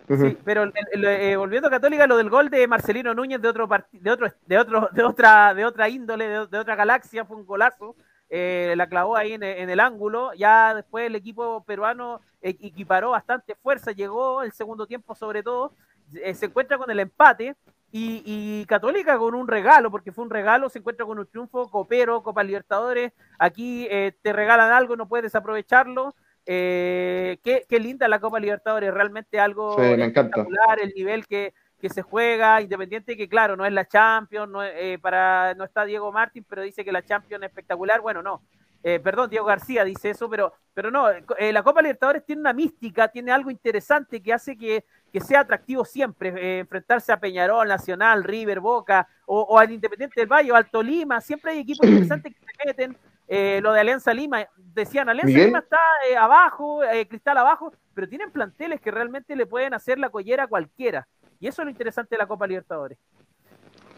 Sí, pero eh, volviendo a Católica, lo del gol de Marcelino Núñez de otro de otro, de otro, de otra, de otra índole, de, otra galaxia, fue un golazo. Eh, la clavó ahí en, el ángulo. Ya después el equipo peruano equiparó bastante fuerza, llegó el segundo tiempo sobre todo, eh, se encuentra con el empate y, y, Católica con un regalo, porque fue un regalo, se encuentra con un triunfo, copero, Copa Libertadores. Aquí te regalan algo, no puedes aprovecharlo. Eh, qué, linda la Copa Libertadores, realmente algo espectacular, el nivel que, se juega, independiente que claro, no es la Champions, no, eh, para, no está Diego Martín, pero dice que la Champions es espectacular, bueno, no, eh, perdón, Diego García dice eso, pero, pero no, la Copa Libertadores tiene una mística, tiene algo interesante que hace que, sea atractivo siempre, enfrentarse a Peñarol, Nacional, River, Boca, o, al Independiente del Valle, o al Tolima, siempre hay equipos interesantes que se meten, eh, lo de Alianza Lima, decían, Alianza Lima está eh, abajo, eh, Cristal abajo, pero tienen planteles que realmente le pueden hacer la collera a cualquiera. Y eso es lo interesante de la Copa Libertadores.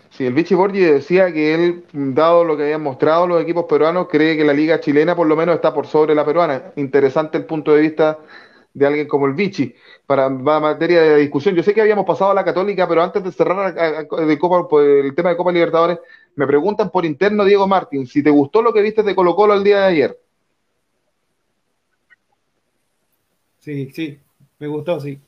Sí, el Vichy Borgi decía que él, dado lo que habían mostrado los equipos peruanos, cree que la liga chilena por lo menos está por sobre la peruana. Interesante el punto de vista de alguien como el Vichy. Para, materia de discusión, yo sé que habíamos pasado a la Católica, pero antes de cerrar el tema de Copa Libertadores, me preguntan por interno, Diego Martín, si te gustó lo que viste de Colo Colo el día de ayer. Sí, sí, me gustó, sí.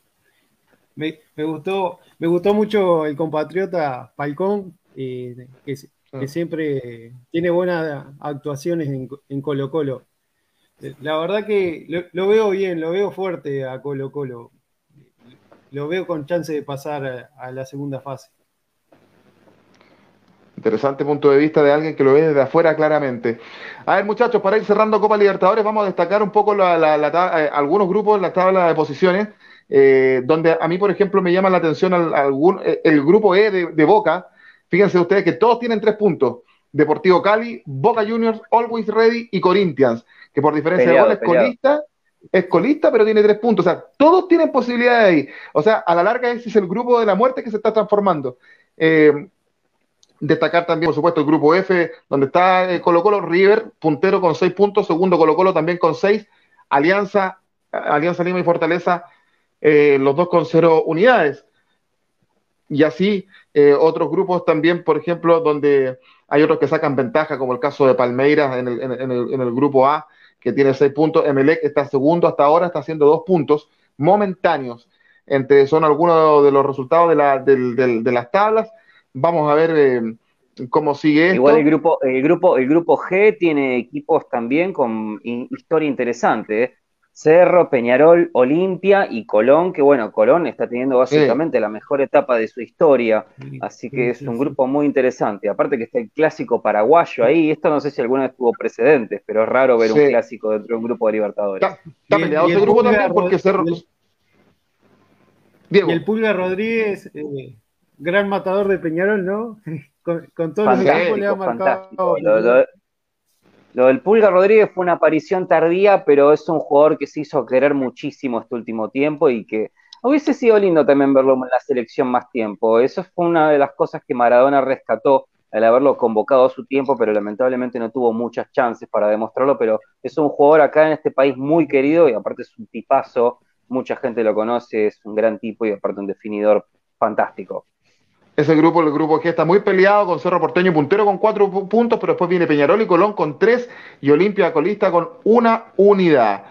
Me, gustó, me gustó mucho el compatriota Falcón, eh, que, ah. siempre tiene buenas actuaciones en, Colo Colo. La verdad que lo, veo bien, lo veo fuerte a Colo Colo. Lo veo con chance de pasar a la segunda fase. Interesante punto de vista de alguien que lo ve desde afuera claramente. A ver, muchachos, para ir cerrando Copa Libertadores, vamos a destacar un poco eh, algunos grupos en la tabla de posiciones, eh, donde a mí, por ejemplo, me llama la atención algún, eh, el grupo E de, Boca. Fíjense ustedes que todos tienen tres puntos. Deportivo Cali, Boca Juniors, Always Ready y Corinthians, que por diferencia de goles colista, es colista, pero tiene tres puntos. O sea, todos tienen posibilidades ahí. O sea, a la larga ese es el grupo de la muerte que se está transformando. Destacar también, por supuesto, el grupo F, donde está eh, Colo Colo River, puntero con seis puntos, segundo Colo Colo también con seis, Alianza, Alianza Lima y Fortaleza, eh, los dos con cero unidades. Y así eh, otros grupos también, por ejemplo, donde hay otros que sacan ventaja, como el caso de Palmeiras en el, en el, grupo A, que tiene seis puntos. Emelec está segundo hasta ahora, está haciendo dos puntos momentáneos. Entre, son algunos de los resultados de las tablas Vamos a ver eh, cómo sigue esto. Igual el grupo, el grupo, el grupo G tiene equipos también con historia interesante. ¿eh? Cerro, Peñarol, Olimpia y Colón, que bueno, Colón está teniendo básicamente la mejor etapa de su historia, así que es un grupo muy interesante. Aparte que está el clásico paraguayo ahí, esto no sé si alguna vez tuvo precedentes, pero es raro ver un clásico dentro de un grupo de Libertadores. Está, peleado ese grupo también porque Cerro... Y el Pulga Rodríguez eh, gran matador de Peñarol, ¿no? con, con todos los equipos le ha marcado. Lo, del Pulga Rodríguez fue una aparición tardía, pero es un jugador que se hizo querer muchísimo este último tiempo y que hubiese sido lindo también verlo en la selección más tiempo. Eso fue una de las cosas que Maradona rescató al haberlo convocado a su tiempo, pero lamentablemente no tuvo muchas chances para demostrarlo, pero es un jugador acá en este país muy querido y aparte es un tipazo, mucha gente lo conoce, es un gran tipo y aparte un definidor fantástico. Ese grupo, el grupo que está muy peleado con Cerro Porteño puntero con cuatro puntos, pero después viene Peñarol y Colón con tres y Olimpia Colista con una unidad.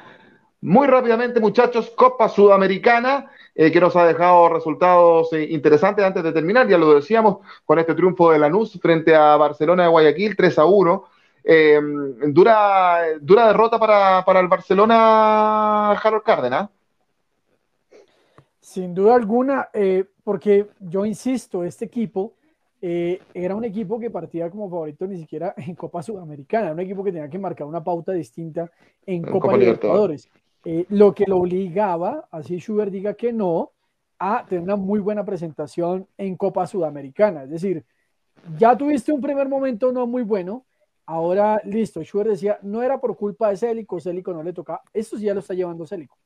Muy rápidamente, muchachos, Copa Sudamericana, eh, que nos ha dejado resultados eh, interesantes antes de terminar, ya lo decíamos, con este triunfo de Lanús frente a Barcelona de Guayaquil, 3 a 1. Eh, dura, dura derrota para, para el Barcelona, Harold Cárdenas. Sin duda alguna, eh, porque yo insisto, este equipo eh, era un equipo que partía como favorito ni siquiera en Copa Sudamericana, un equipo que tenía que marcar una pauta distinta en, Copa, Libertadores. Eh, lo que lo obligaba, así Schubert diga que no, a tener una muy buena presentación en Copa Sudamericana. Es decir, ya tuviste un primer momento no muy bueno, ahora listo, Schubert decía, no era por culpa de Célico, Célico no le toca, esto sí ya lo está llevando Célico.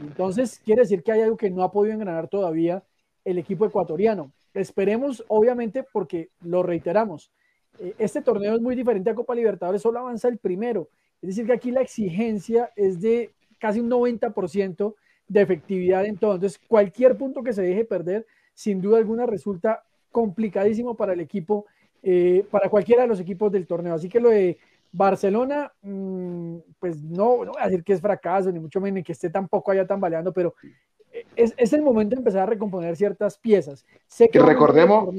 Entonces, quiere decir que hay algo que no ha podido engranar todavía el equipo ecuatoriano. Esperemos, obviamente, porque lo reiteramos, eh, este torneo es muy diferente a Copa Libertadores, solo avanza el primero. Es decir, que aquí la exigencia es de casi un 90% de efectividad. Entonces, cualquier punto que se deje perder, sin duda alguna, resulta complicadísimo para el equipo, eh, para cualquiera de los equipos del torneo. Así que lo de Barcelona, mm, pues no, no voy a decir que es fracaso, ni mucho menos que esté tampoco allá tambaleando, pero es, es, el momento de empezar a recomponer ciertas piezas. Sé que recordemos,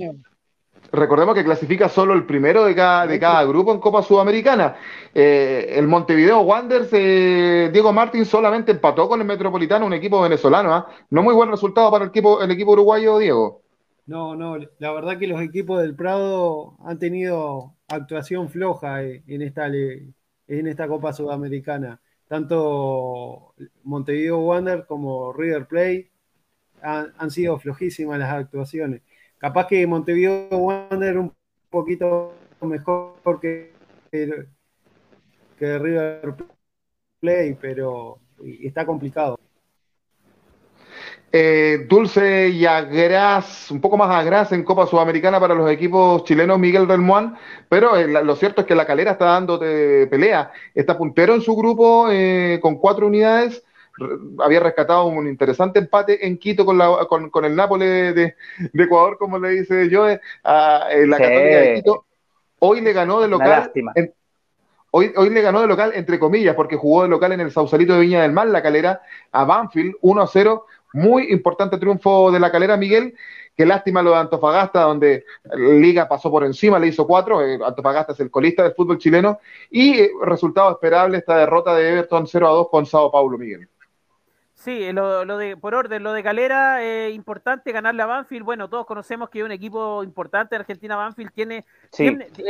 recordemos que clasifica solo el primero de cada, de cada grupo en Copa Sudamericana. Eh, el Montevideo Wanderers, eh, Diego Martín solamente empató con el Metropolitano, un equipo venezolano. ¿ah? No muy buen resultado para el equipo, el equipo uruguayo, Diego. No, no, la verdad que los equipos del Prado han tenido actuación floja eh, en esta, Copa Sudamericana. Tanto Montevideo Wander como River Plate han, sido flojísimas las actuaciones. Capaz que Montevideo Wander un poquito mejor que, que River Plate, pero está complicado. Eh, dulce y agraz, un poco más agraz en Copa Sudamericana para los equipos chilenos Miguel del pero eh, lo cierto es que la calera está dando pelea. Está puntero en su grupo eh, con cuatro unidades. había rescatado un interesante empate en Quito con, la, con, el Nápoles de, Ecuador, como le dice yo, a, la Católica de Quito. Hoy le ganó de local. Hoy, hoy, le ganó de local, entre comillas, porque jugó de local en el Sausalito de Viña del Mar, la calera, a Banfield, 1 a 0 muy importante triunfo de la calera, Miguel. Qué lástima lo de Antofagasta, donde Liga pasó por encima, le hizo cuatro. Eh, Antofagasta es el colista del fútbol chileno. Y eh, resultado esperable esta derrota de Everton 0 a 2 con Sao Paulo, Miguel. Sí, lo, de, por orden, lo de Calera, eh, importante ganarle a Banfield. Bueno, todos conocemos que es un equipo importante. Argentina Banfield tiene.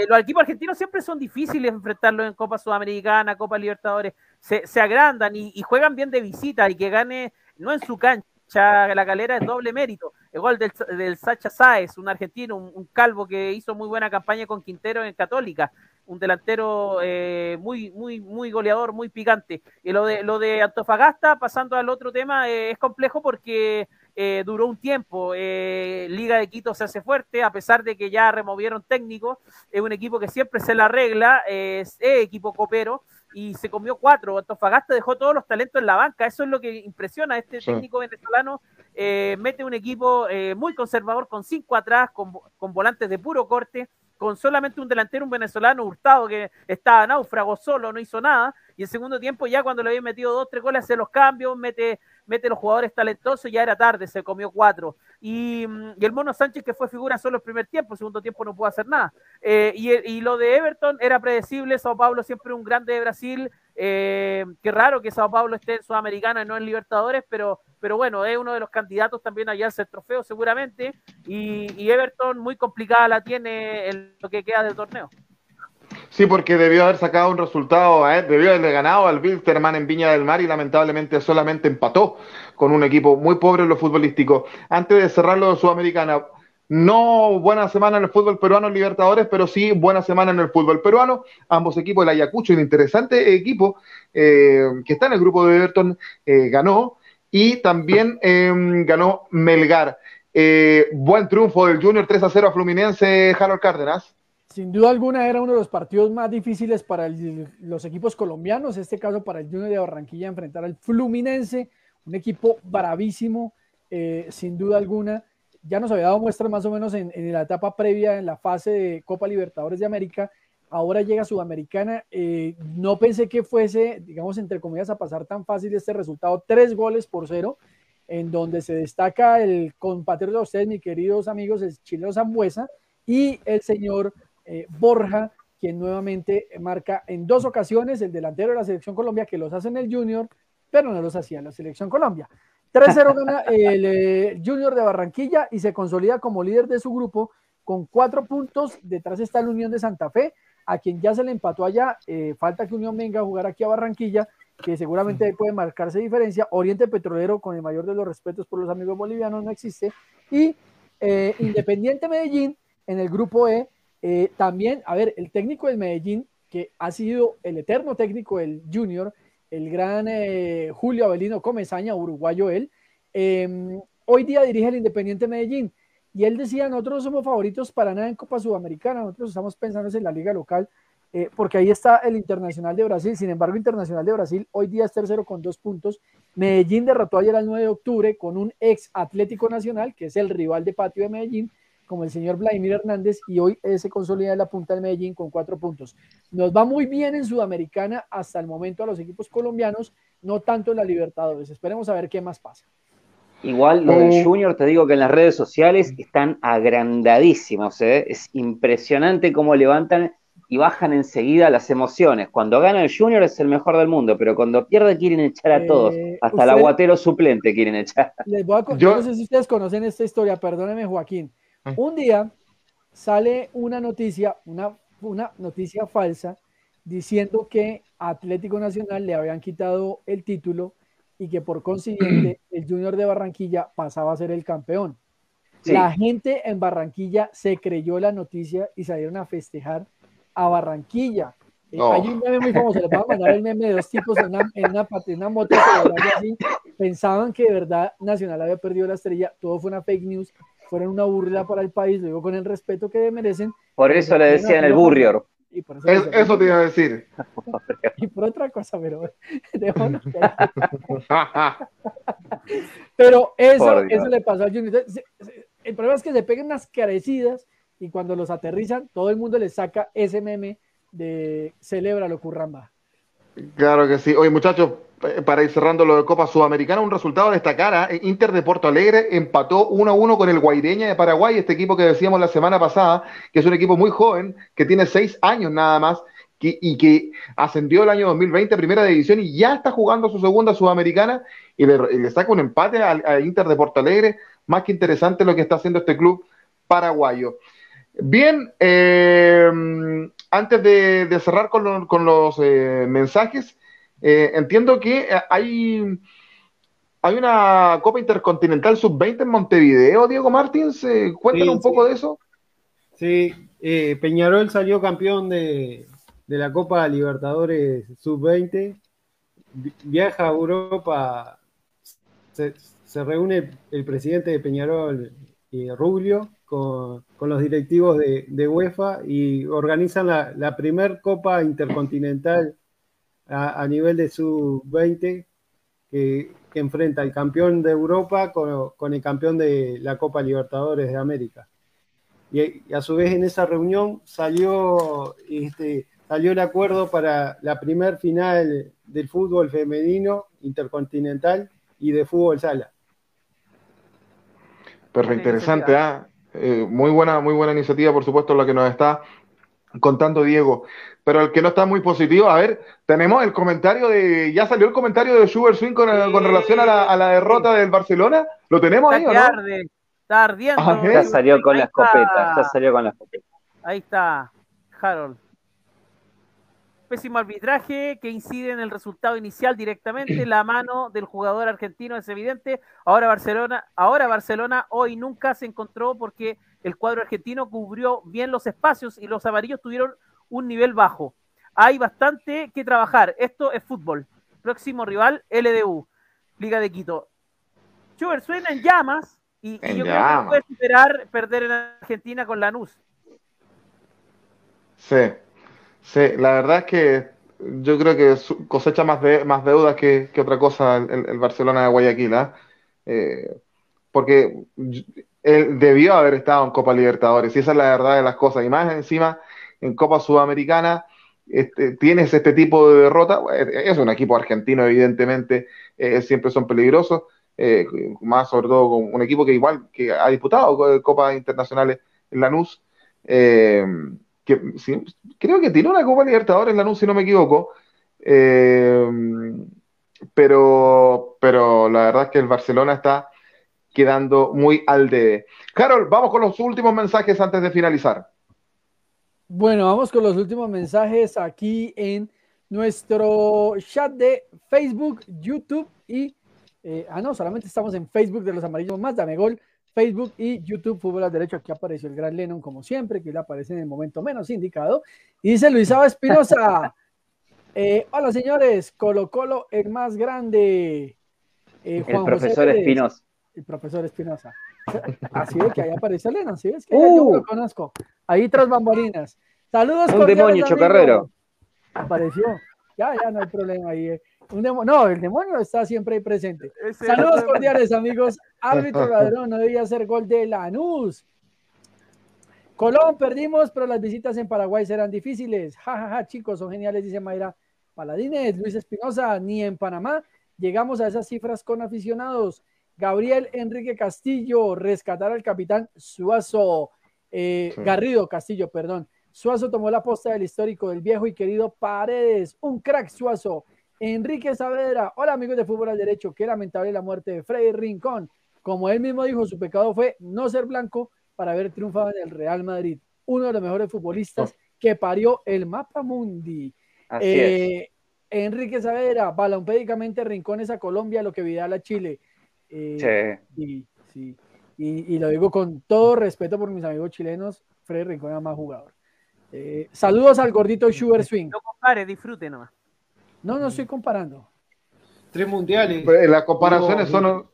los equipos argentinos siempre son difíciles enfrentarlos en Copa Sudamericana, Copa Libertadores. Se, se agrandan y, y, juegan bien de visita y que gane, no en su cancha la Calera es doble mérito. El gol del, del Sacha Sáez, un argentino, un, calvo que hizo muy buena campaña con Quintero en Católica, un delantero eh, muy, muy, muy goleador, muy picante. Y lo de, lo de Antofagasta, pasando al otro tema, eh, es complejo porque eh, duró un tiempo. Liga de Quito se hace fuerte, a pesar de que ya removieron técnicos. Es un equipo que siempre se la arregla, es equipo copero y se comió cuatro. Antofagasta dejó todos los talentos en la banca. Eso es lo que impresiona. Este técnico venezolano eh, mete un equipo eh, muy conservador con cinco atrás, con, con, volantes de puro corte, con solamente un delantero, un venezolano hurtado que estaba náufrago solo, no hizo nada. Y en segundo tiempo, ya cuando le había metido dos, tres goles, hace los cambios, mete mete los jugadores talentosos, ya era tarde, se comió cuatro. Y, mm, y el Mono Sánchez, que fue figura solo el primer tiempo, el segundo tiempo no pudo hacer nada. Eh, y, y, lo de Everton era predecible, Sao Paulo siempre un grande de Brasil. Eh, qué raro que Sao Paulo esté en Sudamericana y no en Libertadores, pero, pero bueno, es uno de los candidatos también allá al ser trofeo seguramente. Y, y Everton muy complicada la tiene en lo que queda del torneo. Sí, porque debió haber sacado un resultado, ¿eh? debió haberle ganado al Wilterman en Viña del Mar y lamentablemente solamente empató con un equipo muy pobre en lo futbolístico. Antes de cerrarlo de Sudamericana, no buena semana en el fútbol peruano en Libertadores, pero sí buena semana en el fútbol peruano. Ambos equipos, el Ayacucho, un interesante equipo eh, que está en el grupo de Everton, eh, ganó y también em, ganó Melgar. Eh, buen triunfo del Junior 3 a 0 a Fluminense, Harold Cárdenas. sin duda alguna era uno de los partidos más difíciles para los equipos colombianos, en este caso para el Junior de Barranquilla enfrentar al Fluminense, un equipo bravísimo, eh, sin duda alguna. Ya nos había dado muestras más o menos en, la etapa previa, en la fase de Copa Libertadores de América. Ahora llega Sudamericana. Eh, no pensé que fuese, digamos, entre comillas, a pasar tan fácil este resultado. Tres goles por cero, en donde se destaca el compatriota de ustedes, mis queridos amigos, el chileno Zambuesa y el señor eh, Borja, quien nuevamente marca en dos ocasiones el delantero de la selección Colombia, que los hace en el Junior, pero no los hacía en la selección Colombia. 3-0 gana el eh, Junior de Barranquilla y se consolida como líder de su grupo con cuatro puntos. Detrás está la Unión de Santa Fe, a quien ya se le empató allá. Eh, falta que Unión venga a jugar aquí a Barranquilla, que seguramente puede marcarse diferencia. Oriente Petrolero, con el mayor de los respetos por los amigos bolivianos, no existe. Y Independiente Medellín, en el grupo E, eh, también, a ver, el técnico del Medellín, que ha sido el eterno técnico del Junior, el gran eh, Julio Avelino Comezaña, uruguayo él, em, hoy día dirige el Independiente Medellín. Y él decía, nosotros no somos favoritos para nada en Copa Sudamericana, nosotros estamos pensando en la liga local, eh, porque ahí está el Internacional de Brasil. Sin embargo, Internacional de Brasil hoy día es tercero con dos puntos. Medellín derrotó ayer al 9 de octubre con un ex Atlético Nacional, que es el rival de patio de Medellín, como el señor Vladimir Hernández y hoy se consolida en la punta del Medellín con cuatro puntos. Nos va muy bien en Sudamericana hasta el momento a los equipos colombianos, no tanto en la Libertadores. Esperemos a ver qué más pasa. Igual lo del Junior, te digo que en las redes sociales están agrandadísimos, ¿eh? es impresionante cómo levantan y bajan enseguida las emociones. Cuando gana el Junior es el mejor del mundo, pero cuando pierde quieren echar a todos, eh, hasta el aguatero suplente quieren echar. Les voy a, Yo no sé si ustedes conocen esta historia, perdóneme Joaquín. Un día sale una noticia, una, una noticia falsa, diciendo que Atlético Nacional le habían quitado el título y que por consiguiente el Junior de Barranquilla pasaba a ser el campeón. La gente en Barranquilla se creyó la noticia y salieron a festejar a Barranquilla. Eh, hay un meme muy famoso, les voy a mandar el meme de dos tipos en una, en una, en una moto así, pensaban que de verdad Nacional había perdido la estrella, todo fue una fake news, fueron una burla para el país, lo digo con el respeto que merecen. Por eso le decían el burrior. eso, te iba a decir. y por otra cosa, pero Pero eso, eso le pasó a Junior. El problema es que se pegan unas carecidas y cuando los aterrizan, todo el mundo les saca ese meme de celebra lo curramba. Claro que sí. Oye, muchachos, para ir cerrando lo de Copa Sudamericana, un resultado a destacar. ¿eh? Inter de Porto Alegre empató 1-1 con el Guaireña de Paraguay, este equipo que decíamos la semana pasada, que es un equipo muy joven, que tiene seis años nada más, y que ascendió el año 2020 a primera división y ya está jugando su segunda Sudamericana y le, saca un empate a, Inter de Porto Alegre. Más que interesante lo que está haciendo este club paraguayo. Bien, eh, antes de, cerrar con, los mensajes, eh, entiendo que eh, hay, hay una Copa Intercontinental Sub-20 en Montevideo, Diego Martins. Eh, cuéntanos un poco de eso. Sí, Peñarol salió campeón de, la Copa Libertadores Sub-20. Viaja a Europa, se, reúne el presidente de Peñarol, Rubio, con, los directivos de, UEFA y organizan la, la primer Copa Intercontinental a, nivel de su 20 que, enfrenta al campeón de Europa con, el campeón de la Copa Libertadores de América. Y, a su vez en esa reunión salió, este, salió el acuerdo para la primer final del fútbol femenino intercontinental y de fútbol sala. Pero interesante, ¿ah? eh, muy buena, muy buena iniciativa, por supuesto, la que nos está contando Diego pero el que no está muy positivo, a ver, tenemos el comentario de, ya salió el comentario de Sugar Swing con, relación a la, derrota del Barcelona, ¿lo tenemos ahí o no? está ardiendo. ya salió con la escopeta, ya salió con la escopeta. Ahí está, Harold. Pésimo arbitraje que incide en el resultado inicial directamente. La mano del jugador argentino es evidente. Ahora Barcelona, ahora Barcelona hoy nunca se encontró porque el cuadro argentino cubrió bien los espacios y los amarillos tuvieron un nivel bajo. Hay bastante que trabajar. Esto es fútbol. Próximo rival, LDU, Liga de Quito. Chuber suena en llamas y, yo creo que puede superar perder en Argentina con Lanús. Sí, sí, la verdad es que yo creo que cosecha más, de, más deudas que, otra cosa el, Barcelona de Guayaquil, ¿ah? ¿eh? porque él debió haber estado en Copa Libertadores, y esa es la verdad de las cosas, y más encima en Copa Sudamericana este, tienes este tipo de derrota, es un equipo argentino evidentemente, eh, siempre son peligrosos, eh, más sobre todo con un equipo que igual que ha disputado Copas Internacionales Lanús, eh, que creo que tiene una Copa Libertadores Lanús si no me equivoco, eh, pero, pero la verdad es que el Barcelona está quedando muy al debe. Carol, vamos con los últimos mensajes antes de finalizar. Bueno, vamos con los últimos mensajes aquí en nuestro chat de Facebook, YouTube y... Eh, ah, no, solamente estamos en Facebook de los amarillos más, dame gol, Facebook y YouTube Fútbol al Derecho. Aquí apareció el gran Lennon, como siempre, que le aparece en el momento menos indicado. Y dice Luisaba Espinosa. Eh, hola señores, Colo Colo el más grande. Eh, el profesor Espinosa. El profesor Espinosa. Así de que ahí aparece Lennon, ¿sí es que yo lo uh. conozco. Ahí tras bambalinas. Saludos. Un demonio chocarrero. Apareció. Ya, ya no hay problema ahí. Eh. Un no, el demonio está siempre presente. Saludos cordiales, amigos. Árbitro ladrón, no debía hacer gol de Lanús. Colón, perdimos, pero las visitas en Paraguay serán difíciles. Ja, ja, ja, chicos, son geniales, dice Mayra Paladines. Luis Espinosa, ni en Panamá llegamos a esas cifras con aficionados. Gabriel Enrique Castillo, rescatar al capitán Suazo. Eh, Garrido Castillo, perdón. Suazo tomó la posta del histórico del viejo y querido Paredes. Un crack Suazo. Enrique Saavedra, hola amigos de Fútbol al Derecho, qué lamentable la muerte de Freddy Rincón. Como él mismo dijo, su pecado fue no ser blanco para haber triunfado en el Real Madrid, uno de los mejores futbolistas oh. que parió el mapa mundi. Eh, Enrique Saavedra, balompédicamente Rincones a Colombia, lo que Vidal a Chile. Eh, sí. sí, Y, lo digo con todo respeto por mis amigos chilenos, Freddy Rincón es más jugador. Eh, saludos al gordito Sugar Swing. No compare, disfrute nomás. No, no estoy comparando. Tres mundiales. las comparaciones son.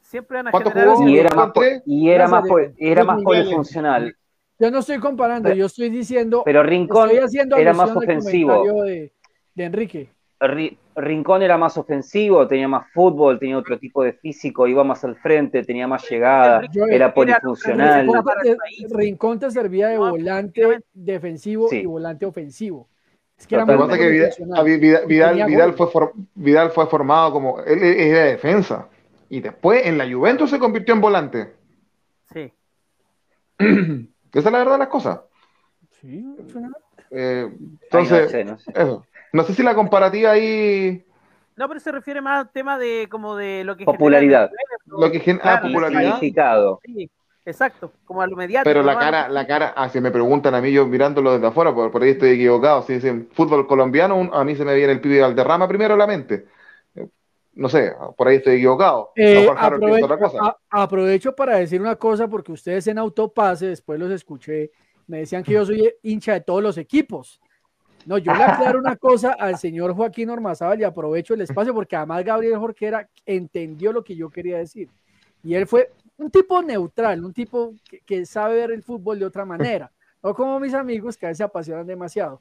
Siempre van a Y era más, y era más, era más polifuncional. Yo no estoy comparando, yo estoy diciendo. Pero Rincón era más ofensivo. De, Enrique. Rincón era más ofensivo, tenía más fútbol, tenía otro tipo de físico, iba más al frente, tenía más llegada, era polifuncional. Rincón te servía de volante defensivo y volante ofensivo. Es que, Vidal, fue Vidal fue formado como él es de defensa y después en la Juventus se convirtió en volante. Sí. Esa es la verdad de las cosas. Sí, eh, entonces, no, sé, si la comparativa ahí. No, pero se refiere más al tema de como de lo que popularidad. Lo que genera ah, popularidad. Sí. Exacto, como a lo mediático. Pero la cara, la cara, ah, si me preguntan a mí, yo mirándolo desde afuera, por, por ahí estoy equivocado. Si dicen fútbol colombiano, a mí se me viene el pibe Valderrama primero a la mente. No sé, por ahí estoy equivocado. Eh, aprovecho, para decir una cosa, porque ustedes en Autopase, después los escuché, me decían que yo soy hincha de todos los equipos. No, yo le aclaro una cosa al señor Joaquín Ormazábal y aprovecho el espacio porque además Gabriel Jorquera entendió lo que yo quería decir. Y él fue un tipo neutral, un tipo que, sabe ver el fútbol de otra manera, no como mis amigos que a veces se apasionan demasiado.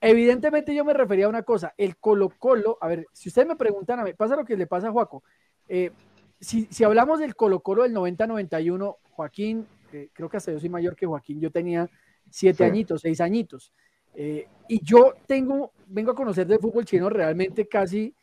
Evidentemente yo me refería a una cosa, el Colo Colo, a ver, si ustedes me preguntan a mí, pasa lo que le pasa a Juaco, eh, si, hablamos del Colo Colo del 90-91, Joaquín, eh, creo que hasta yo soy mayor que Joaquín, yo tenía siete añitos, seis añitos, eh, y yo tengo, vengo a conocer del fútbol chino realmente casi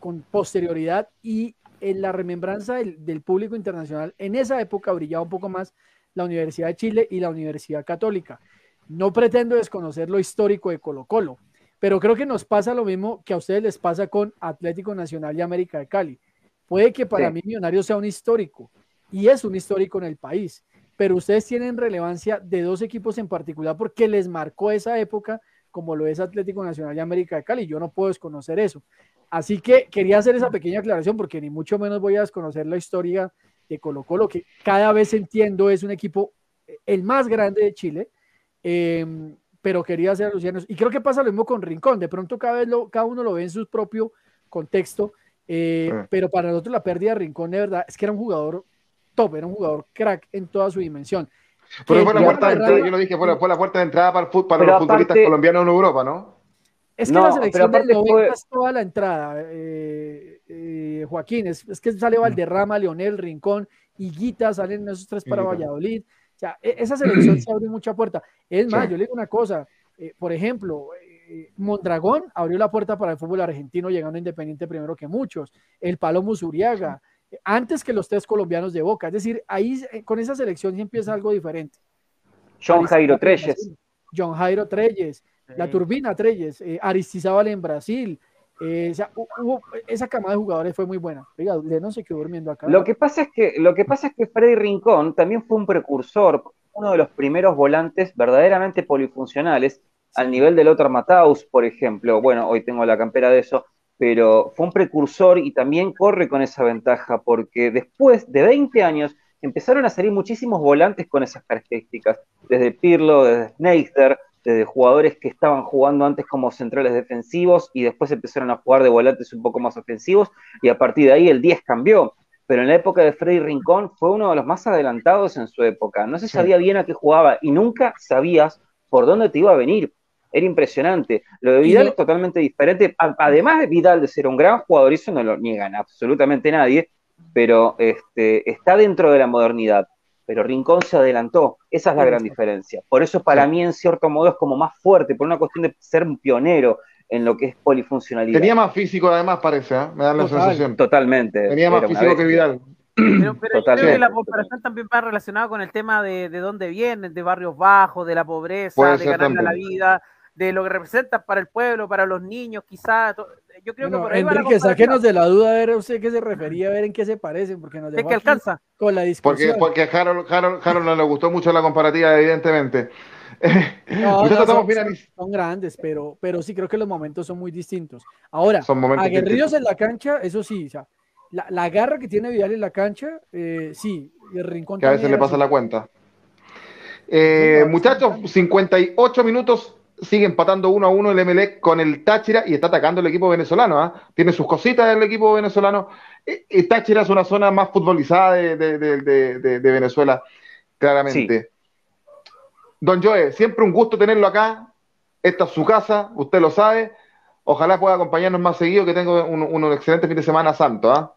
con posterioridad y en la remembranza del, público internacional, en esa época brillaba un poco más la Universidad de Chile y la Universidad Católica. No pretendo desconocer lo histórico de Colo Colo, pero creo que nos pasa lo mismo que a ustedes les pasa con Atlético Nacional y América de Cali. Puede que para mí Millonario sea un histórico, y es un histórico en el país, pero ustedes tienen relevancia de dos equipos en particular porque les marcó esa época como lo es Atlético Nacional y América de Cali. Yo no puedo desconocer eso. Así que quería hacer esa pequeña aclaración porque ni mucho menos voy a desconocer la historia de Colo Colo, que cada vez entiendo es un equipo eh, el más grande de Chile, em, pero quería hacer alusiones. Y creo que pasa lo mismo con Rincón, de pronto cada, vez lo, cada uno lo ve en su propio contexto, eh, pero para nosotros la pérdida de Rincón de verdad es que era un jugador top, era un jugador crack en toda su dimensión. Pero fue la puerta de entrada, yo lo dije, fue, la puerta de entrada para, los futbolistas colombianos en Europa, ¿no? Es que la selección del 90 es toda la entrada, eh, eh, Joaquín, es, es, que sale Valderrama, Leonel, Rincón, Higuita, salen esos tres para Valladolid. O sea, e, esa selección se abrió mucha puerta. Es más, yo le digo una cosa, eh, por ejemplo, Mondragón abrió la puerta para el fútbol argentino llegando a Independiente primero que muchos. El Palo Musuriaga, antes que los tres colombianos de Boca. Es decir, ahí con esa selección sí empieza algo diferente. John Jairo Treyes. John Jairo Treyes. La Turbina Treyes, eh, Aristizábal en Brasil. Eh, esa camada de jugadores fue muy buena. Oiga, no se quedó durmiendo acá. Lo que pasa es que, lo que pasa es que Freddy Rincón también fue un precursor, uno de los primeros volantes verdaderamente polifuncionales, al nivel del otro Mataus, por ejemplo. Bueno, hoy tengo la campera de eso, pero fue un precursor y también corre con esa ventaja, porque después de 20 años empezaron a salir muchísimos volantes con esas características, desde Pirlo, desde Sneijder, de jugadores que estaban jugando antes como centrales defensivos y después empezaron a jugar de volantes un poco más ofensivos y a partir de ahí el 10 cambió. Pero en la época de Freddy Rincón fue uno de los más adelantados en su época. No se sabía bien a qué jugaba y nunca sabías por dónde te iba a venir. Era impresionante. Lo de Vidal es totalmente diferente. Además de Vidal de ser un gran jugador, eso no lo niegan absolutamente nadie, pero este, está dentro de la modernidad pero Rincón se adelantó. Esa es la gran diferencia. Por eso para mí en cierto modo es como más fuerte, por una cuestión de ser un pionero en lo que es polifuncionalidad. Tenía más físico además parece, ¿eh? me da la sensación. Totalmente. Tenía más físico que Vidal. Pero, pero yo creo que la comparación también va relacionada con el tema de, de dónde vienen, de barrios bajos, de la pobreza, de ganar la vida, de lo que representa para el pueblo, para los niños, quizás yo creo que por ahí Enrique, sáquenos de la duda, a ver usted qué se refería, a ver en qué se parecen, porque nos dejó que alcanza con la discusión. Porque, porque Harold, Harold, Harold no le gustó mucho la comparativa, evidentemente. No, son, grandes, pero, pero sí creo que los momentos son muy distintos. Ahora, aguerridos en la cancha, eso sí, o sea, la, la, garra que tiene Vidal en la cancha, eh, sí, el rincón. Que a veces le pasa la cuenta. Eh, muchachos, 58 minutos sigue empatando uno a uno el MLE con el Táchira y está atacando el equipo venezolano. ¿ah? Tiene sus cositas el equipo venezolano. Y, Táchira es una zona más futbolizada de, Venezuela, claramente. Don Joe, siempre un gusto tenerlo acá. Esta es su casa, usted lo sabe. Ojalá pueda acompañarnos más seguido, que tenga un, excelente fin de semana santo. ¿ah?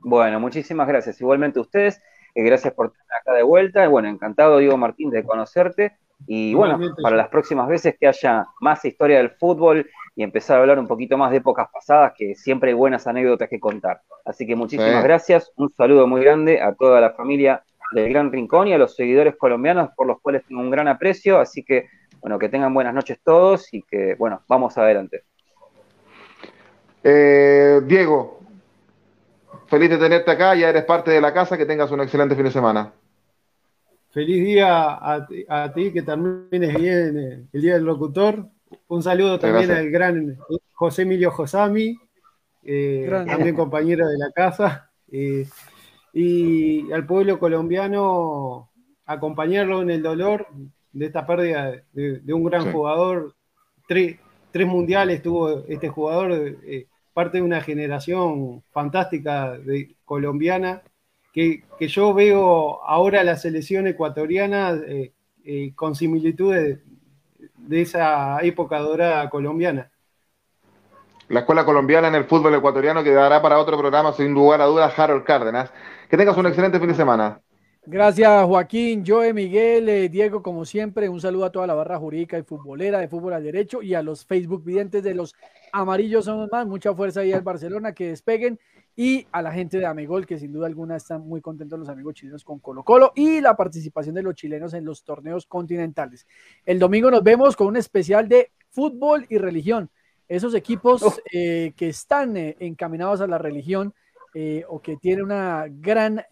Bueno, muchísimas gracias. Igualmente a ustedes. Eh, gracias por estar acá de vuelta. Bueno, encantado, Diego Martín, de conocerte y bueno, para las próximas veces que haya más historia del fútbol y empezar a hablar un poquito más de épocas pasadas, que siempre hay buenas anécdotas que contar. Así que muchísimas gracias, un saludo muy grande a toda la familia del Gran Rincón y a los seguidores colombianos por los cuales tengo un gran aprecio. Así que, bueno, que tengan buenas noches todos y que, bueno, vamos adelante. Eh, Diego, feliz de tenerte acá, ya eres parte de la casa, que tengas un excelente fin de semana. Feliz día a, ti, que también es bien eh, el Día del Locutor. Un saludo también al gran José Emilio Josami, eh, también compañero de la casa. Eh, y al pueblo colombiano acompañarlo en el dolor de esta pérdida de, un gran jugador. Tres, mundiales tuvo este jugador, parte de una generación fantástica de, colombiana que, yo veo ahora la selección ecuatoriana eh, eh, con similitudes de, esa época dorada colombiana. La escuela colombiana en el fútbol ecuatoriano que dará para otro programa, sin lugar a dudas, Harold Cárdenas. Que tengas un excelente fin de semana. Gracias, Joaquín, Joe, Miguel, eh, Diego, como siempre, un saludo a toda la barra jurídica y futbolera de fútbol al derecho y a los Facebook videntes de los amarillos somos más. Mucha fuerza ahí al Barcelona, que despeguen y a la gente de Amegol, que sin duda alguna están muy contentos los amigos chilenos con Colo Colo y la participación de los chilenos en los torneos continentales. El domingo nos vemos con un especial de fútbol y religión. Esos equipos eh, que están eh, encaminados a la religión eh, o que tienen una gran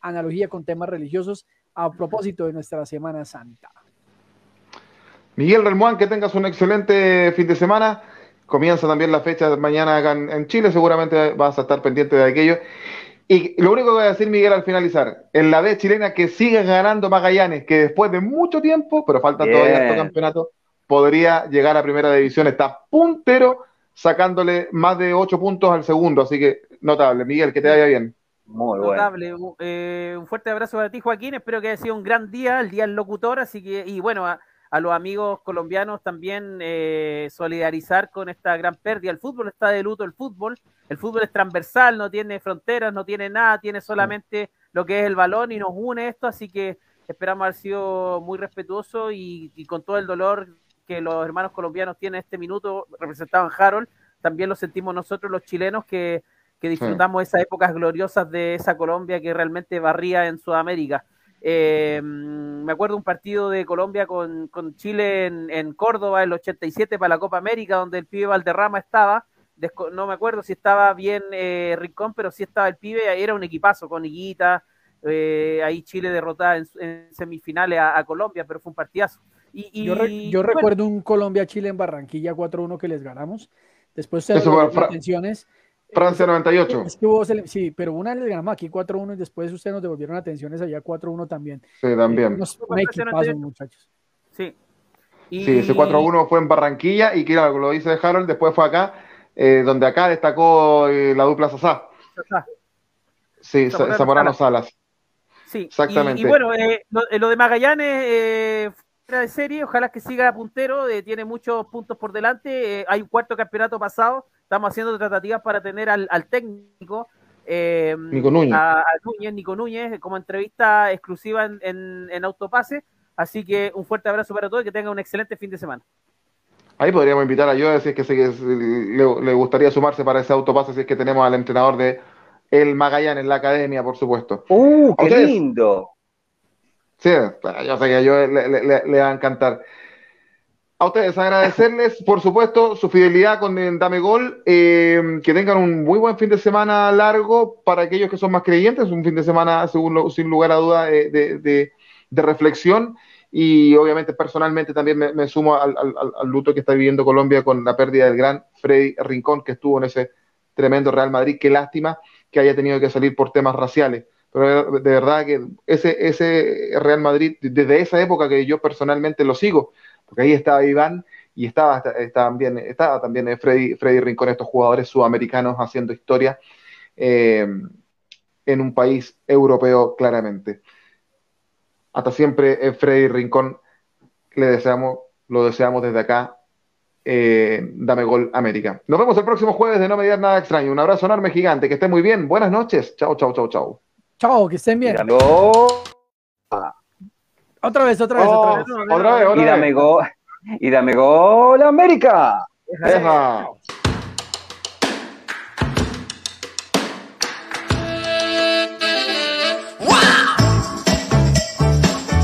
analogía con temas religiosos a propósito de nuestra Semana Santa. Miguel Relmuán, que tengas un excelente fin de semana. Comienza también la fecha mañana acá en, Chile, seguramente vas a estar pendiente de aquello. Y lo único que voy a decir, Miguel, al finalizar, en la B chilena que sigue ganando Magallanes, que después de mucho tiempo, pero falta todavía este campeonato, podría llegar a primera división. Está puntero, sacándole más de ocho puntos al segundo, así que notable. Miguel, que te vaya bien. Muy bueno. Notable. Eh, un fuerte abrazo para ti, Joaquín. Espero que haya sido un gran día, el día del locutor. Así que, y bueno, a, a los amigos colombianos también eh, solidarizar con esta gran pérdida. El fútbol está de luto, el fútbol. El fútbol es transversal, no tiene fronteras, no tiene nada, tiene solamente lo que es el balón y nos une esto. Así que esperamos haber sido muy respetuosos y, y con todo el dolor que los hermanos colombianos tienen este minuto, representaban Harold, también lo sentimos nosotros los chilenos que, que disfrutamos esas épocas gloriosas de esa Colombia que realmente barría en Sudamérica. Eh, me acuerdo un partido de Colombia con, con Chile en, en, Córdoba, el 87 para la Copa América, donde el pibe Valderrama estaba. Desco no me acuerdo si estaba bien eh, Rincón, pero sí estaba el pibe. Era un equipazo con Higuita. Eh, ahí Chile derrotada en, en semifinales a, a, Colombia, pero fue un partidazo. Y, y yo, re yo bueno, recuerdo un Colombia-Chile en Barranquilla 4-1 que les ganamos. Después se las atenciones. Francia 98. Es que hubo, sí, pero una les ganamos aquí 4-1 y después ustedes nos devolvieron atenciones allá 4-1 también. Sí, también. Unos, un equipazo, muchachos. Sí. Y... Sí, ese 4-1 fue en Barranquilla y que lo dice Harold, después fue acá, eh, donde acá destacó eh, la dupla Sasá. Sasá. Sí, Zamorano, Salas. Salas. Sí, exactamente. Y, y bueno, eh, lo, lo, de Magallanes eh, de serie, ojalá que siga puntero, eh, tiene muchos puntos por delante, eh, hay un cuarto campeonato pasado, estamos haciendo tratativas para tener al, al técnico, eh, Nico Núñez. A, a, Núñez, Nico Núñez, como entrevista exclusiva en, en, en, Autopase, así que un fuerte abrazo para todos y que tengan un excelente fin de semana. Ahí podríamos invitar a Joe si es que, se, le, le, gustaría sumarse para ese autopase, si es que tenemos al entrenador de el Magallanes en la academia, por supuesto. ¡Uh, qué lindo! Sí, yo sé que a yo le, va a encantar. A ustedes agradecerles, por supuesto, su fidelidad con Dame Gol, eh, que tengan un muy buen fin de semana largo para aquellos que son más creyentes, un fin de semana, según, sin lugar a duda, de, de, reflexión y obviamente personalmente también me, sumo al, al, luto que está viviendo Colombia con la pérdida del gran Freddy Rincón que estuvo en ese tremendo Real Madrid. Qué lástima que haya tenido que salir por temas raciales pero de verdad que ese, ese Real Madrid, desde esa época que yo personalmente lo sigo, porque ahí estaba Iván y estaba, estaba también, estaba también Freddy, Freddy Rincón, estos jugadores sudamericanos haciendo historia eh, en un país europeo claramente. Hasta siempre eh, Freddy Rincón le deseamos, lo deseamos desde acá. Eh, dame gol América. Nos vemos el próximo jueves de No Me Digas Nada Extraño. Un abrazo enorme gigante, que esté muy bien. Buenas noches. Chao, chao, chao, chao. Chao, que estén bien. Míralo. Otra vez, otra vez, Oh, otra vez. otra vez, otra Y dame vez. gol. Y dame gol América. Deja.